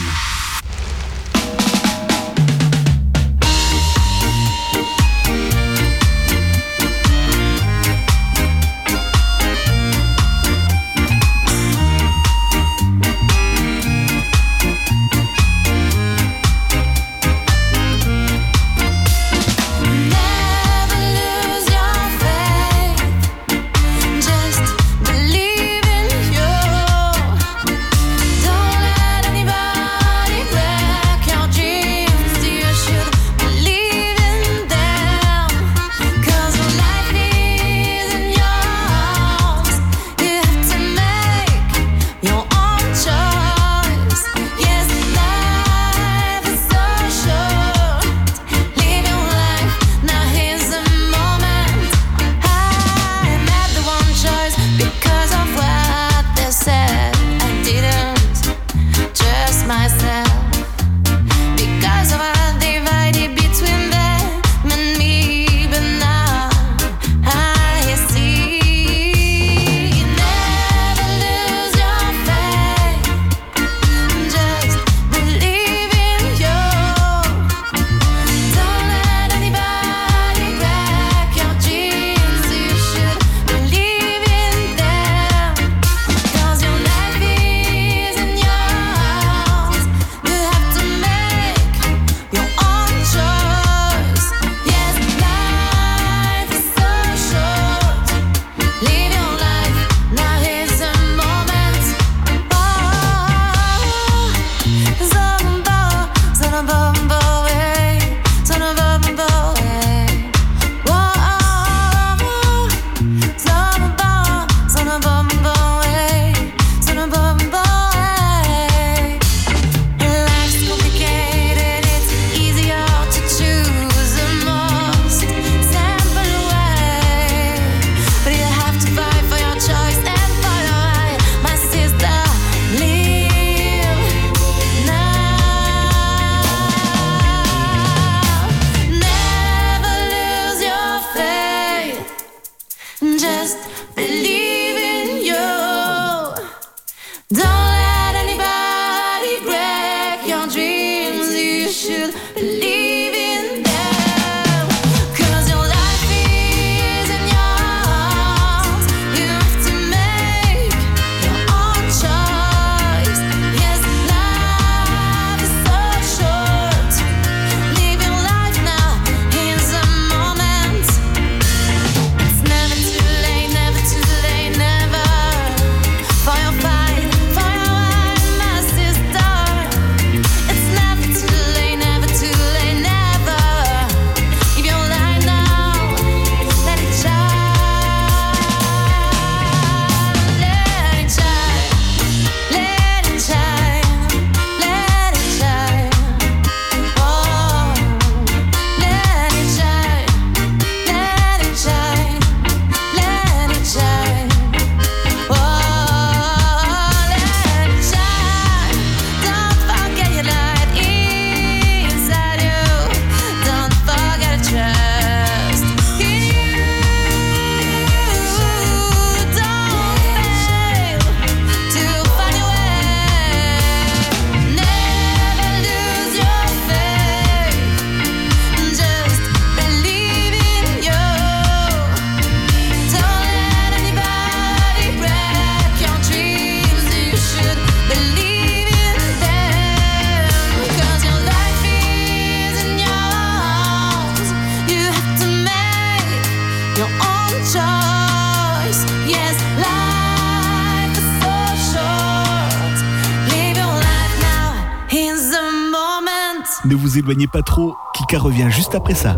après ça.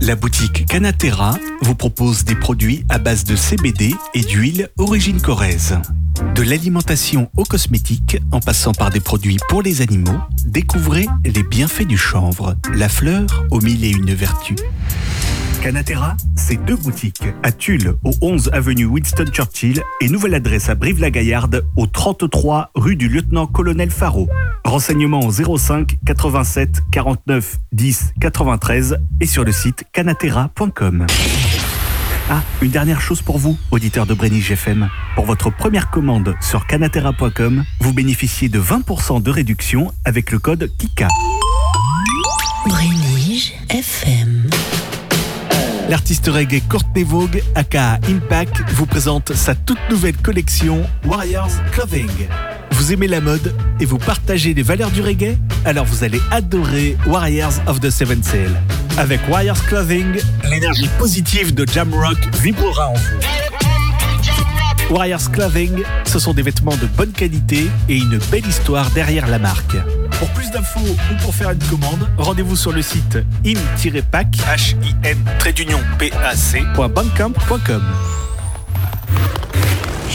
La boutique Canatera vous propose des produits à base de CBD et d'huile origine corrèze. De l'alimentation aux cosmétiques, en passant par des produits pour les animaux, découvrez les bienfaits du chanvre, la fleur aux mille et une vertus. Canatera, c'est deux boutiques, à Tulle, au 11 avenue Winston Churchill, et nouvelle adresse à Brive-la-Gaillarde, au 33 rue du lieutenant-colonel Faro. Renseignements au 05 87 49 10 93 et sur le site canatera.com. Ah, une dernière chose pour vous, auditeurs de Brenige FM. Pour votre première commande sur canatera.com, vous bénéficiez de 20% de réduction avec le code KIKA. Brenige FM. L'artiste reggae Courtney Vogue, aka Impact, vous présente sa toute nouvelle collection Warriors Clothing. Vous aimez la mode et vous partagez les valeurs du reggae? Alors vous allez adorer Warriors of the Seven Sail. Avec Warriors Clothing, l'énergie positive de Jamrock vibrera en vous. Warriors Clothing, ce sont des vêtements de bonne qualité et une belle histoire derrière la marque. Pour plus d'infos ou pour faire une commande, rendez-vous sur le site im-pac, h-i-m-pac.bandcamp.com.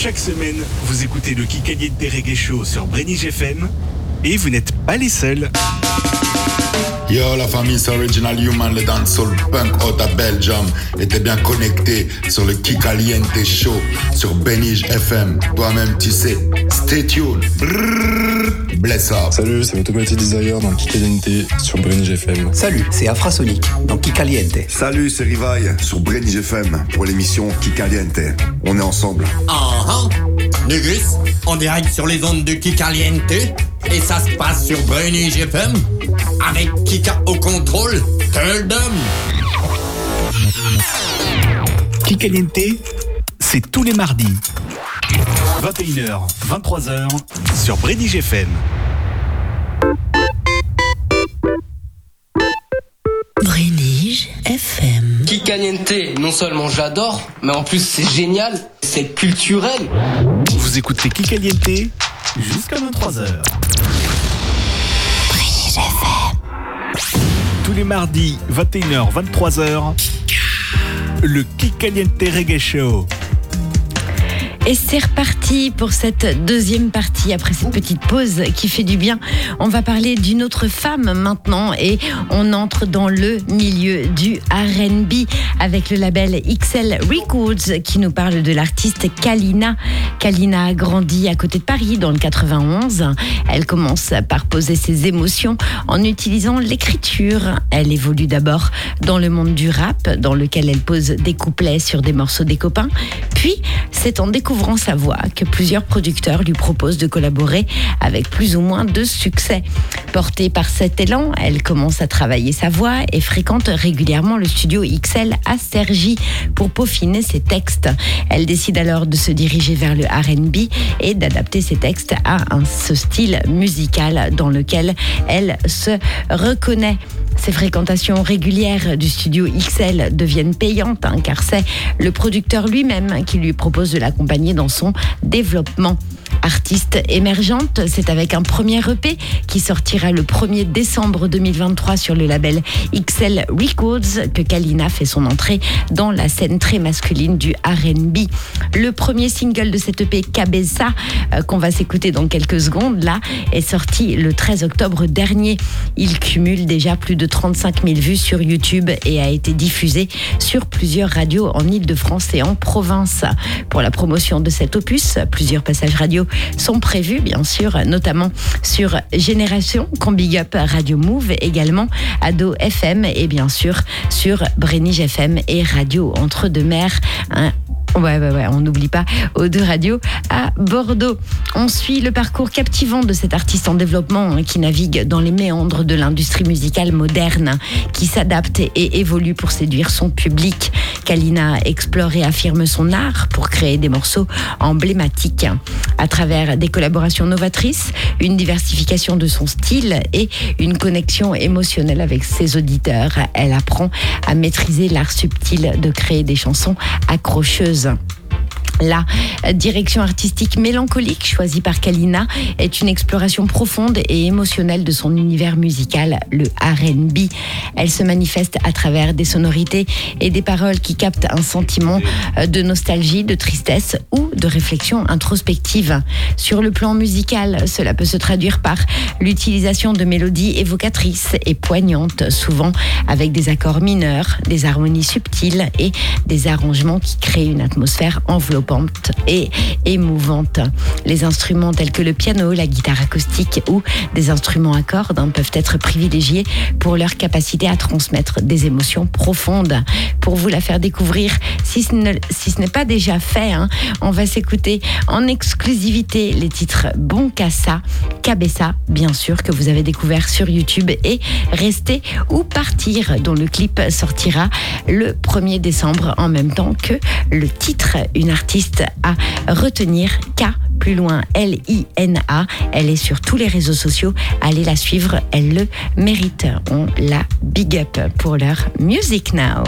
Chaque semaine, vous écoutez le Kikaliente Reggae Show sur Brenige FM et vous n'êtes pas les seuls. Yo, la famille, c'est Original Human, le dancehall punk out à Belgium. Et t'es bien connecté sur le Kikaliente Show sur Benige FM. Toi-même, tu sais. Stay tuned. Brrr, bless up. Salut, c'est Automatic Desire dans Kikaliente sur Brenige FM. Salut, c'est Afrasonic dans Kikaliente. Salut, c'est Rivaille sur Brenige FM pour l'émission Kikaliente. On est ensemble. Ah ah Négus, en direct sur les ondes de Kikaliente. Et ça se passe sur Brenny GFM. Avec Kika au contrôle. Tell them. Kikaliente, c'est tous les mardis. 21h, 23h sur Brenige FM. Brenige FM. Kikaliente, non seulement j'adore, mais en plus c'est génial, c'est culturel. Vous écoutez Kikaliente jusqu'à 23h. Tous les mardis, 21h, 23h, le Kikaliente Reggae Show. Et c'est reparti pour cette deuxième partie après cette petite pause qui fait du bien. On va parler d'une autre femme maintenant et on entre dans le milieu du RB avec le label XL Records qui nous parle de l'artiste Kalina. Kalina a grandi à côté de Paris dans le 91. Elle commence par poser ses émotions en utilisant l'écriture. Elle évolue d'abord dans le monde du rap dans lequel elle pose des couplets sur des morceaux des copains. Puis c'est en découvrant sa voix que plusieurs producteurs lui proposent de collaborer avec plus ou moins de succès. Portée par cet élan, elle commence à travailler sa voix et fréquente régulièrement le studio XL à Sergi pour peaufiner ses textes. Elle décide alors de se diriger vers le RB et d'adapter ses textes à un, ce style musical dans lequel elle se reconnaît. Ces fréquentations régulières du studio XL deviennent payantes hein, car c'est le producteur lui-même qui lui propose de l'accompagner dans son développement. Artiste émergente, c'est avec un premier EP qui sortira le 1er décembre 2023 sur le label XL Records que Kalina fait son entrée dans la scène très masculine du RB. Le premier single de cet EP, Cabeza, euh, qu'on va s'écouter dans quelques secondes, là, est sorti le 13 octobre dernier. Il cumule déjà plus de 35 000 vues sur YouTube et a été diffusé sur plusieurs radios en Ile-de-France et en province. Pour la promotion de cet opus, plusieurs passages radio sont prévus, bien sûr, notamment sur Génération, qu'on big up Radio Move, également Ado FM et bien sûr sur Brenige FM et Radio Entre deux Mers. Un Ouais, ouais, ouais, on n'oublie pas aux deux radios à Bordeaux. On suit le parcours captivant de cet artiste en développement hein, qui navigue dans les méandres de l'industrie musicale moderne, qui s'adapte et évolue pour séduire son public. Kalina explore et affirme son art pour créer des morceaux emblématiques. À travers des collaborations novatrices, une diversification de son style et une connexion émotionnelle avec ses auditeurs, elle apprend à maîtriser l'art subtil de créer des chansons accrocheuses. News. La direction artistique mélancolique choisie par Kalina est une exploration profonde et émotionnelle de son univers musical, le RB. Elle se manifeste à travers des sonorités et des paroles qui captent un sentiment de nostalgie, de tristesse ou de réflexion introspective. Sur le plan musical, cela peut se traduire par l'utilisation de mélodies évocatrices et poignantes, souvent avec des accords mineurs, des harmonies subtiles et des arrangements qui créent une atmosphère enveloppante et émouvante. Les instruments tels que le piano, la guitare acoustique ou des instruments à cordes hein, peuvent être privilégiés pour leur capacité à transmettre des émotions profondes. Pour vous la faire découvrir, si ce n'est pas déjà fait, hein, on va s'écouter en exclusivité les titres Bon Cassa, Cabessa, bien sûr, que vous avez découvert sur YouTube et Rester ou Partir, dont le clip sortira le 1er décembre en même temps que le titre, une artiste à retenir, K plus loin L-I-N-A. Elle est sur tous les réseaux sociaux. Allez la suivre, elle le mérite. On la big up pour leur Music Now.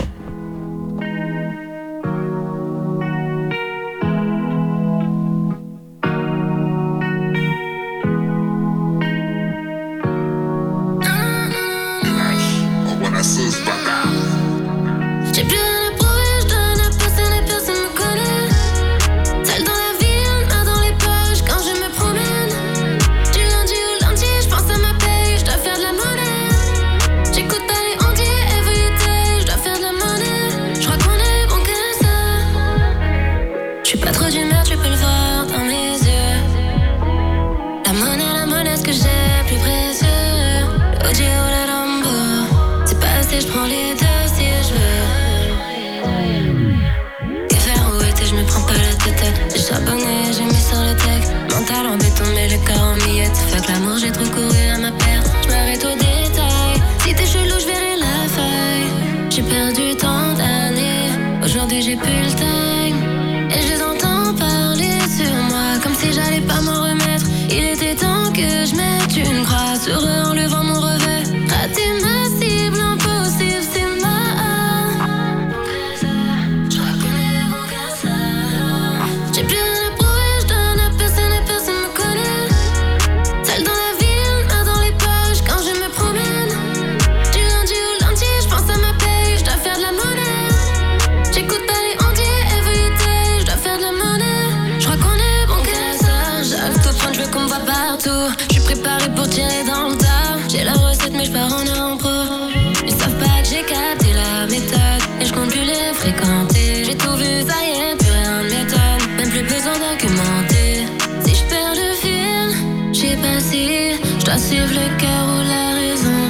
le cœur ou la raison.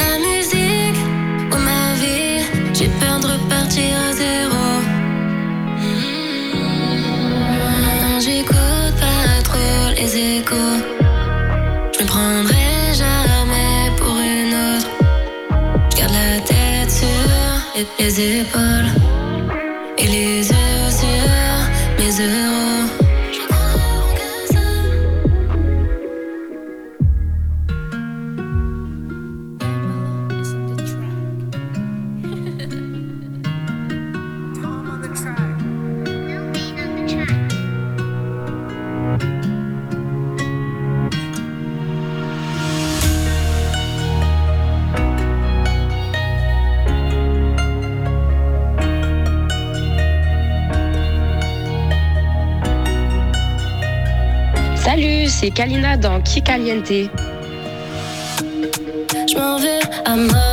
La musique ou ma vie, j'ai peur de repartir à zéro. J'écoute pas trop les échos. Je me prendrai jamais pour une autre. Je garde la tête sur les épaules. Kalina dans Qui Caliente. Je m'en vais à mort.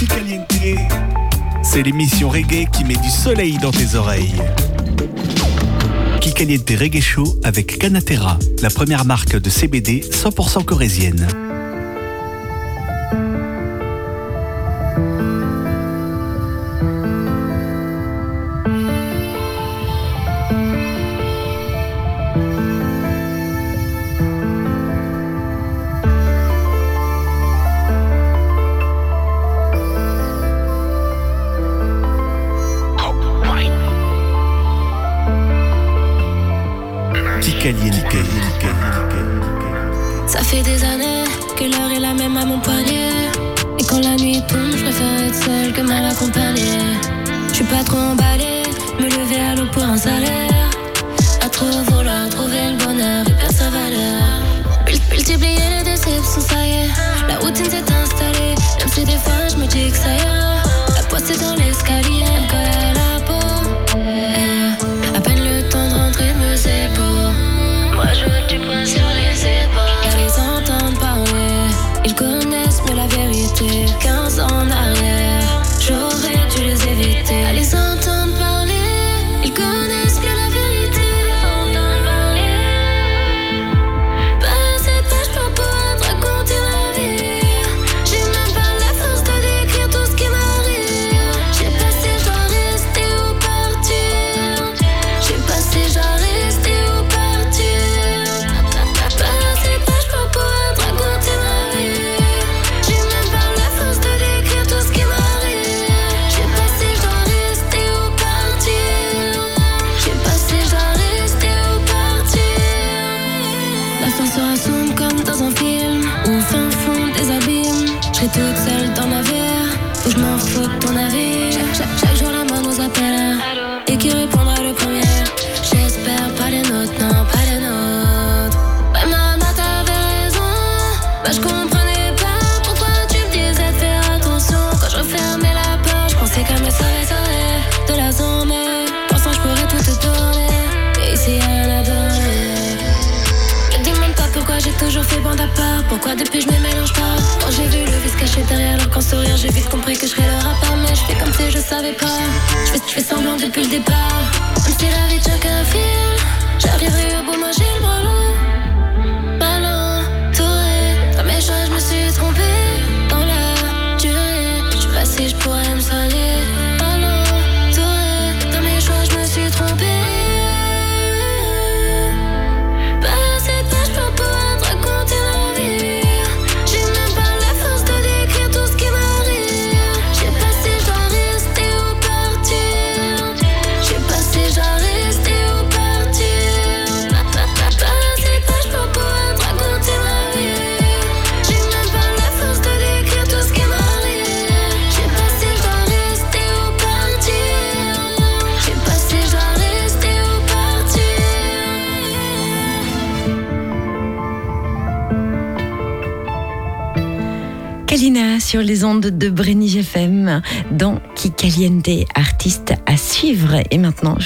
Qui C'est l'émission reggae qui met du soleil dans tes oreilles. Qui Caliente Reggae Show avec Canatera, la première marque de CBD 100% corésienne.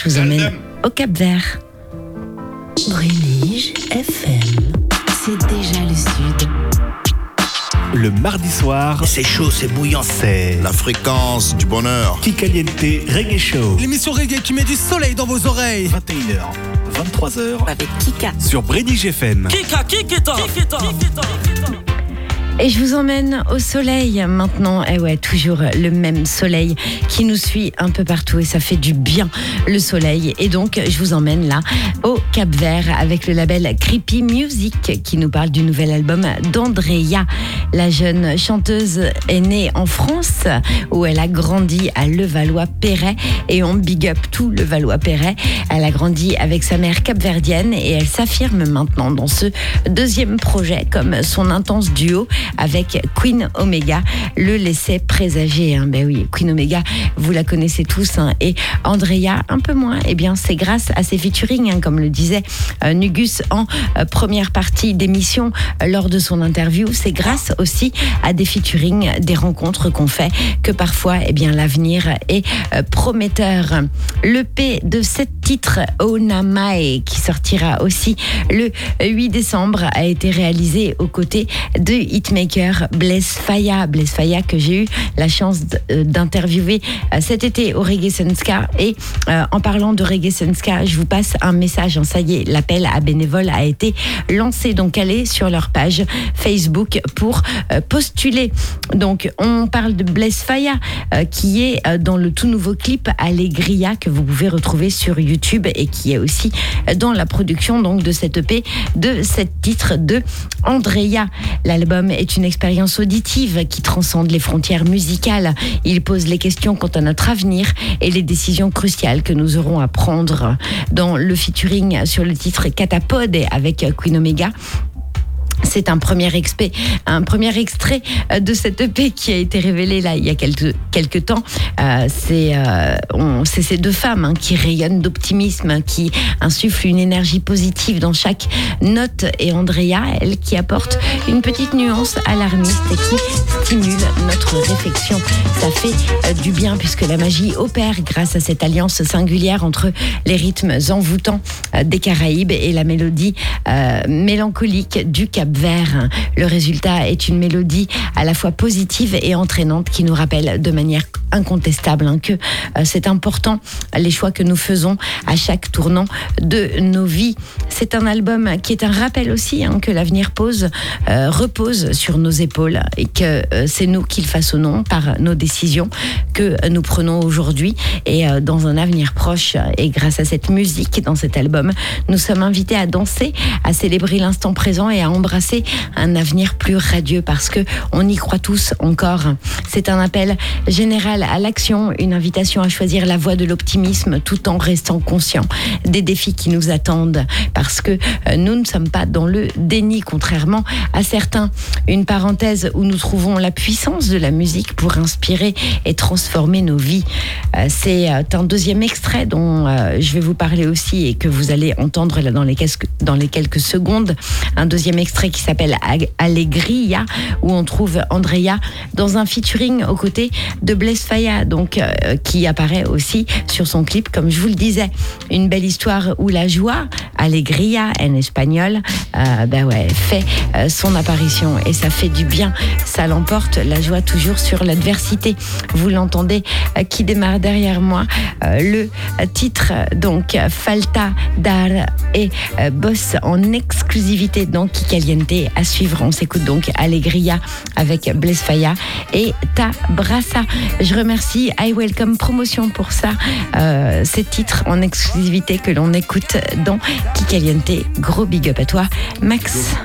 je vous emmène au Cap Vert. Brélige FM, c'est déjà le sud. Le mardi soir, c'est chaud, c'est bouillant, c'est la fréquence du bonheur. Kika Kikaliente Reggae Show. L'émission reggae qui met du soleil dans vos oreilles. 21h, 23h avec Kika sur Brédige FM. Kika, Kikita, Kikita, Kikita. Et je vous emmène au soleil maintenant. Et ouais, toujours le même soleil qui nous suit un peu partout et ça fait du bien le soleil. Et donc, je vous emmène là au Cap Vert avec le label Creepy Music qui nous parle du nouvel album d'Andrea. La jeune chanteuse est née en France où elle a grandi à Levallois-Perret et on big up tout Levallois-Perret. Elle a grandi avec sa mère capverdienne et elle s'affirme maintenant dans ce deuxième projet comme son intense duo avec Queen Omega le laissait présager. Hein. Ben oui, Queen Omega, vous la connaissez tous. Hein. Et Andrea, un peu moins. Eh bien, c'est grâce à ses featuring, hein, comme le disait euh, Nugus en euh, première partie d'émission euh, lors de son interview. C'est grâce aussi à des featuring, des rencontres qu'on fait, que parfois, eh bien, l'avenir est prometteur. Le P de sept titres, Onamae, qui sortira aussi le 8 décembre, a été réalisé aux côtés de hitmaker Blaise Faya. Que j'ai eu la chance d'interviewer cet été au Reggae. Et en parlant de Reggae je vous passe un message. Ça y est, l'appel à bénévoles a été lancé. Donc, allez sur leur page Facebook pour postuler. Donc, on parle de Blaise Faya qui est dans le tout nouveau clip Allegria que vous pouvez retrouver sur YouTube et qui est aussi dans la production donc de cette EP de cet titre de Andrea. L'album est une expérience auditive qui transcende les frontières musicales. Il pose les questions quant à notre avenir et les décisions cruciales que nous aurons à prendre. Dans le featuring sur le titre Catapode avec Queen Omega, c'est un premier, expé, un premier extrait euh, de cette EP qui a été révélé là il y a quelques, quelques temps. Euh, euh, c'est ces deux femmes hein, qui rayonnent d'optimisme, qui insufflent une énergie positive dans chaque note. Et Andrea, elle, qui apporte une petite nuance alarmiste et qui stimule notre réflexion. Ça fait du bien puisque la magie opère grâce à cette alliance singulière entre les rythmes envoûtants des Caraïbes et la mélodie mélancolique du Cap Vert. Le résultat est une mélodie à la fois positive et entraînante qui nous rappelle de manière incontestable hein, que euh, c'est important les choix que nous faisons à chaque tournant de nos vies. C'est un album qui est un rappel aussi hein, que l'avenir pose, euh, repose sur nos épaules et que euh, c'est nous qui le façonnons par nos décisions que nous prenons aujourd'hui et dans un avenir proche. Et grâce à cette musique dans cet album, nous sommes invités à danser, à célébrer l'instant présent et à embrasser un avenir plus radieux parce que on y croit tous encore. C'est un appel général à l'action, une invitation à choisir la voie de l'optimisme tout en restant conscient des défis qui nous attendent parce que euh, nous ne sommes pas dans le déni contrairement à certains. Une parenthèse où nous trouvons la puissance de la musique pour inspirer et transformer nos vies. Euh, c'est euh, un deuxième extrait dont je vais vous parler aussi et que vous allez entendre dans les quelques, dans les quelques secondes. Un deuxième extrait qui s'appelle Allegria où on trouve Andrea dans un featuring aux côtés de Blaise donc, euh, qui apparaît aussi sur son clip, comme je vous le disais. Une belle histoire où la joie, alegria en espagnol, euh, ben ouais, fait euh, son apparition et ça fait du bien. Ça l'emporte, la joie toujours sur l'adversité. Vous l'entendez qui démarre derrière moi. le titre, donc, Falta dar et Boss en exclusivité dans À suivre, on s'écoute donc Alegria avec Blaise Faya et Ta Brassa. Je remercie I Welcome Promotion pour ça. Euh, ces titres en exclusivité que l'on écoute dans Kikaliente. Gros big up à toi, Max.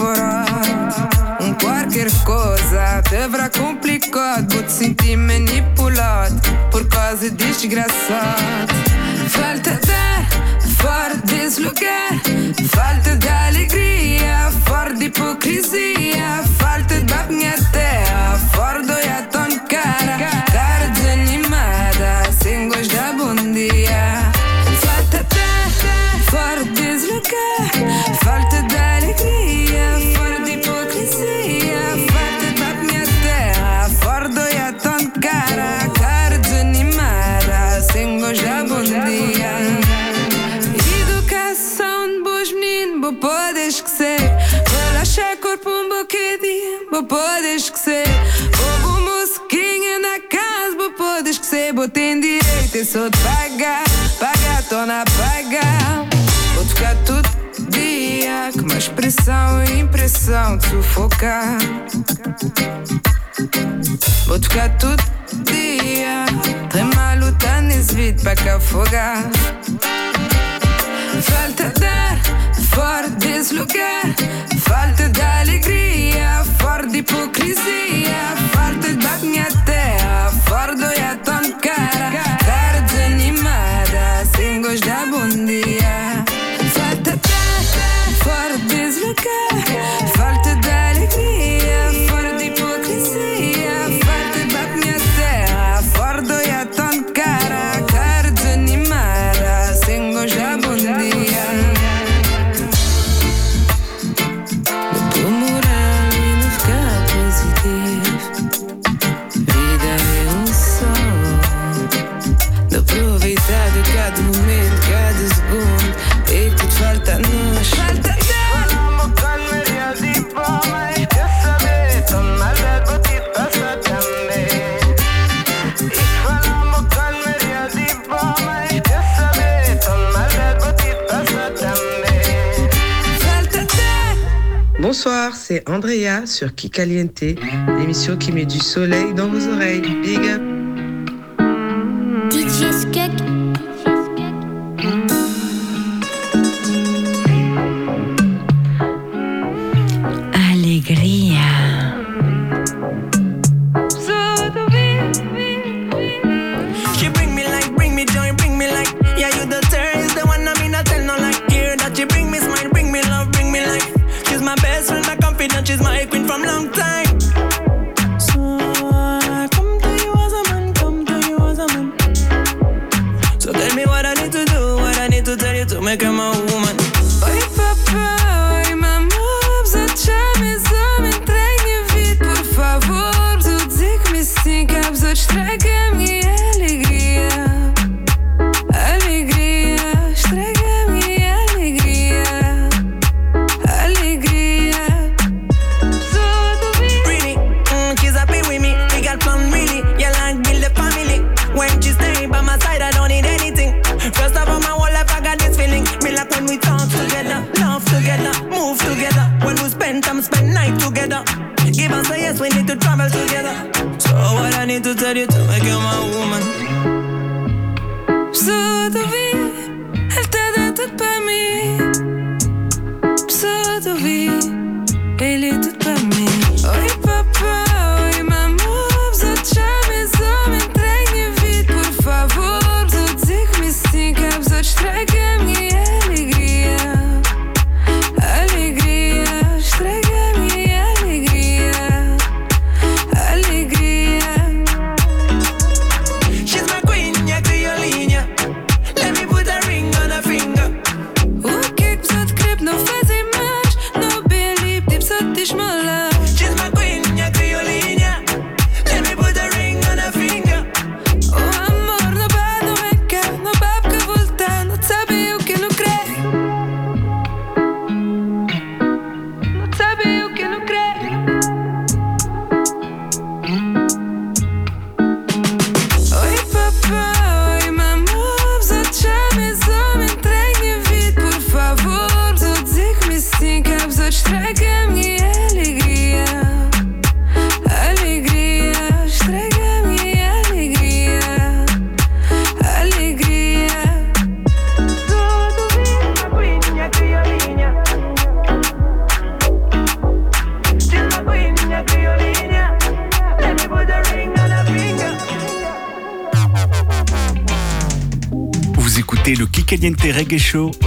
furat Un quartier scozat Evra complicat But senti manipulat Por causa desgraçado Falta dar Fora desse podes esquecer. Houve um musiquinha na casa, me podes esquecer. vou ter direito, eu sou de pagar, pagar, tô na pagar. Vou tocar todo dia, com uma expressão e impressão de sufocar. Vou tocar todo dia, tem maluta nesse vídeo para cá afogar. Falta dar fora desse lugar. Asfalt de alegria, fora de hipocrisia. Bonsoir, c'est Andrea sur Kikaliente, l'émission qui met du soleil dans vos oreilles. Big up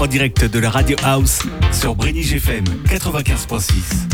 direct de la Radio House sur Brénig FM 95.6.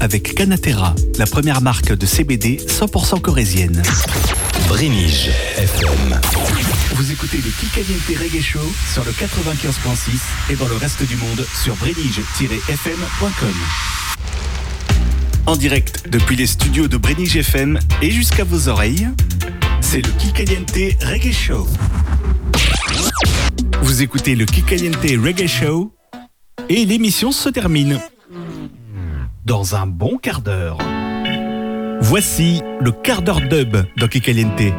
avec Canatera, la première marque de CBD 100% corésienne. Brénige FM. Vous écoutez le Kikaliente Reggae Show sur le 95.6 et dans le reste du monde sur brénige-fm.com. En direct depuis les studios de Brénige FM et jusqu'à vos oreilles, c'est le Kikaliente Reggae Show. Vous écoutez le Kikaliente Reggae Show et l'émission se termine dans un bon quart d'heure. Voici le quart d'heure dub dans Kikaliente.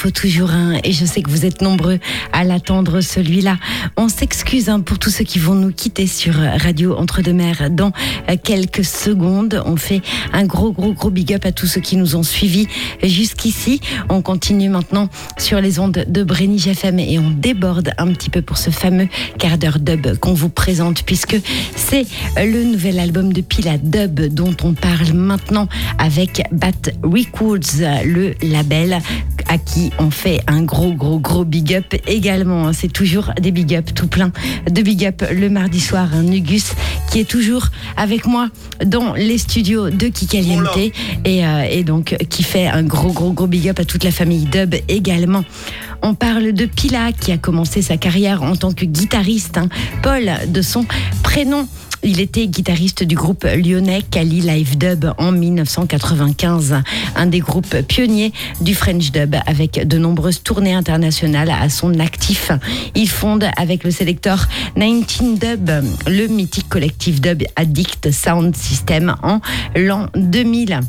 Faut toujours un et je sais que vous êtes nombreux à l'attendre celui-là. On s'excuse hein, pour tous ceux qui vont nous quitter sur Radio Entre-deux-Mers dans euh, quelques secondes. On fait un gros gros gros big up à tous ceux qui nous ont suivis jusqu'ici. On continue maintenant sur les ondes de Brénige FM et on déborde un petit peu pour ce fameux quart d'heure dub qu'on vous présente puisque c'est le nouvel album de Pila Dub dont on parle maintenant avec Bat Records, le label à qui on fait un gros gros gros big up également. hein. C'est toujours des big up tout plein de big up le mardi soir. Un Nugus qui est toujours avec moi dans les studios de Kikaliente et, euh, et donc qui fait un gros gros gros big up à toute la famille Dub également. On parle de Pila qui a commencé sa carrière en tant que guitariste. hein. Paul de son prénom. Il était guitariste du groupe lyonnais Kali Live Dub en 1995, un des groupes pionniers du French Dub avec de nombreuses tournées internationales à son actif. Il fonde avec le sélecteur 19 Dub le mythique collectif dub Addict Sound System en l'an 2000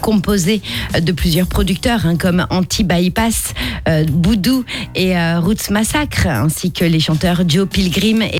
composé de plusieurs producteurs hein, comme Anti-Bypass, euh, Boudou et euh, Roots Massacre, ainsi que les chanteurs Joe Pilgrim et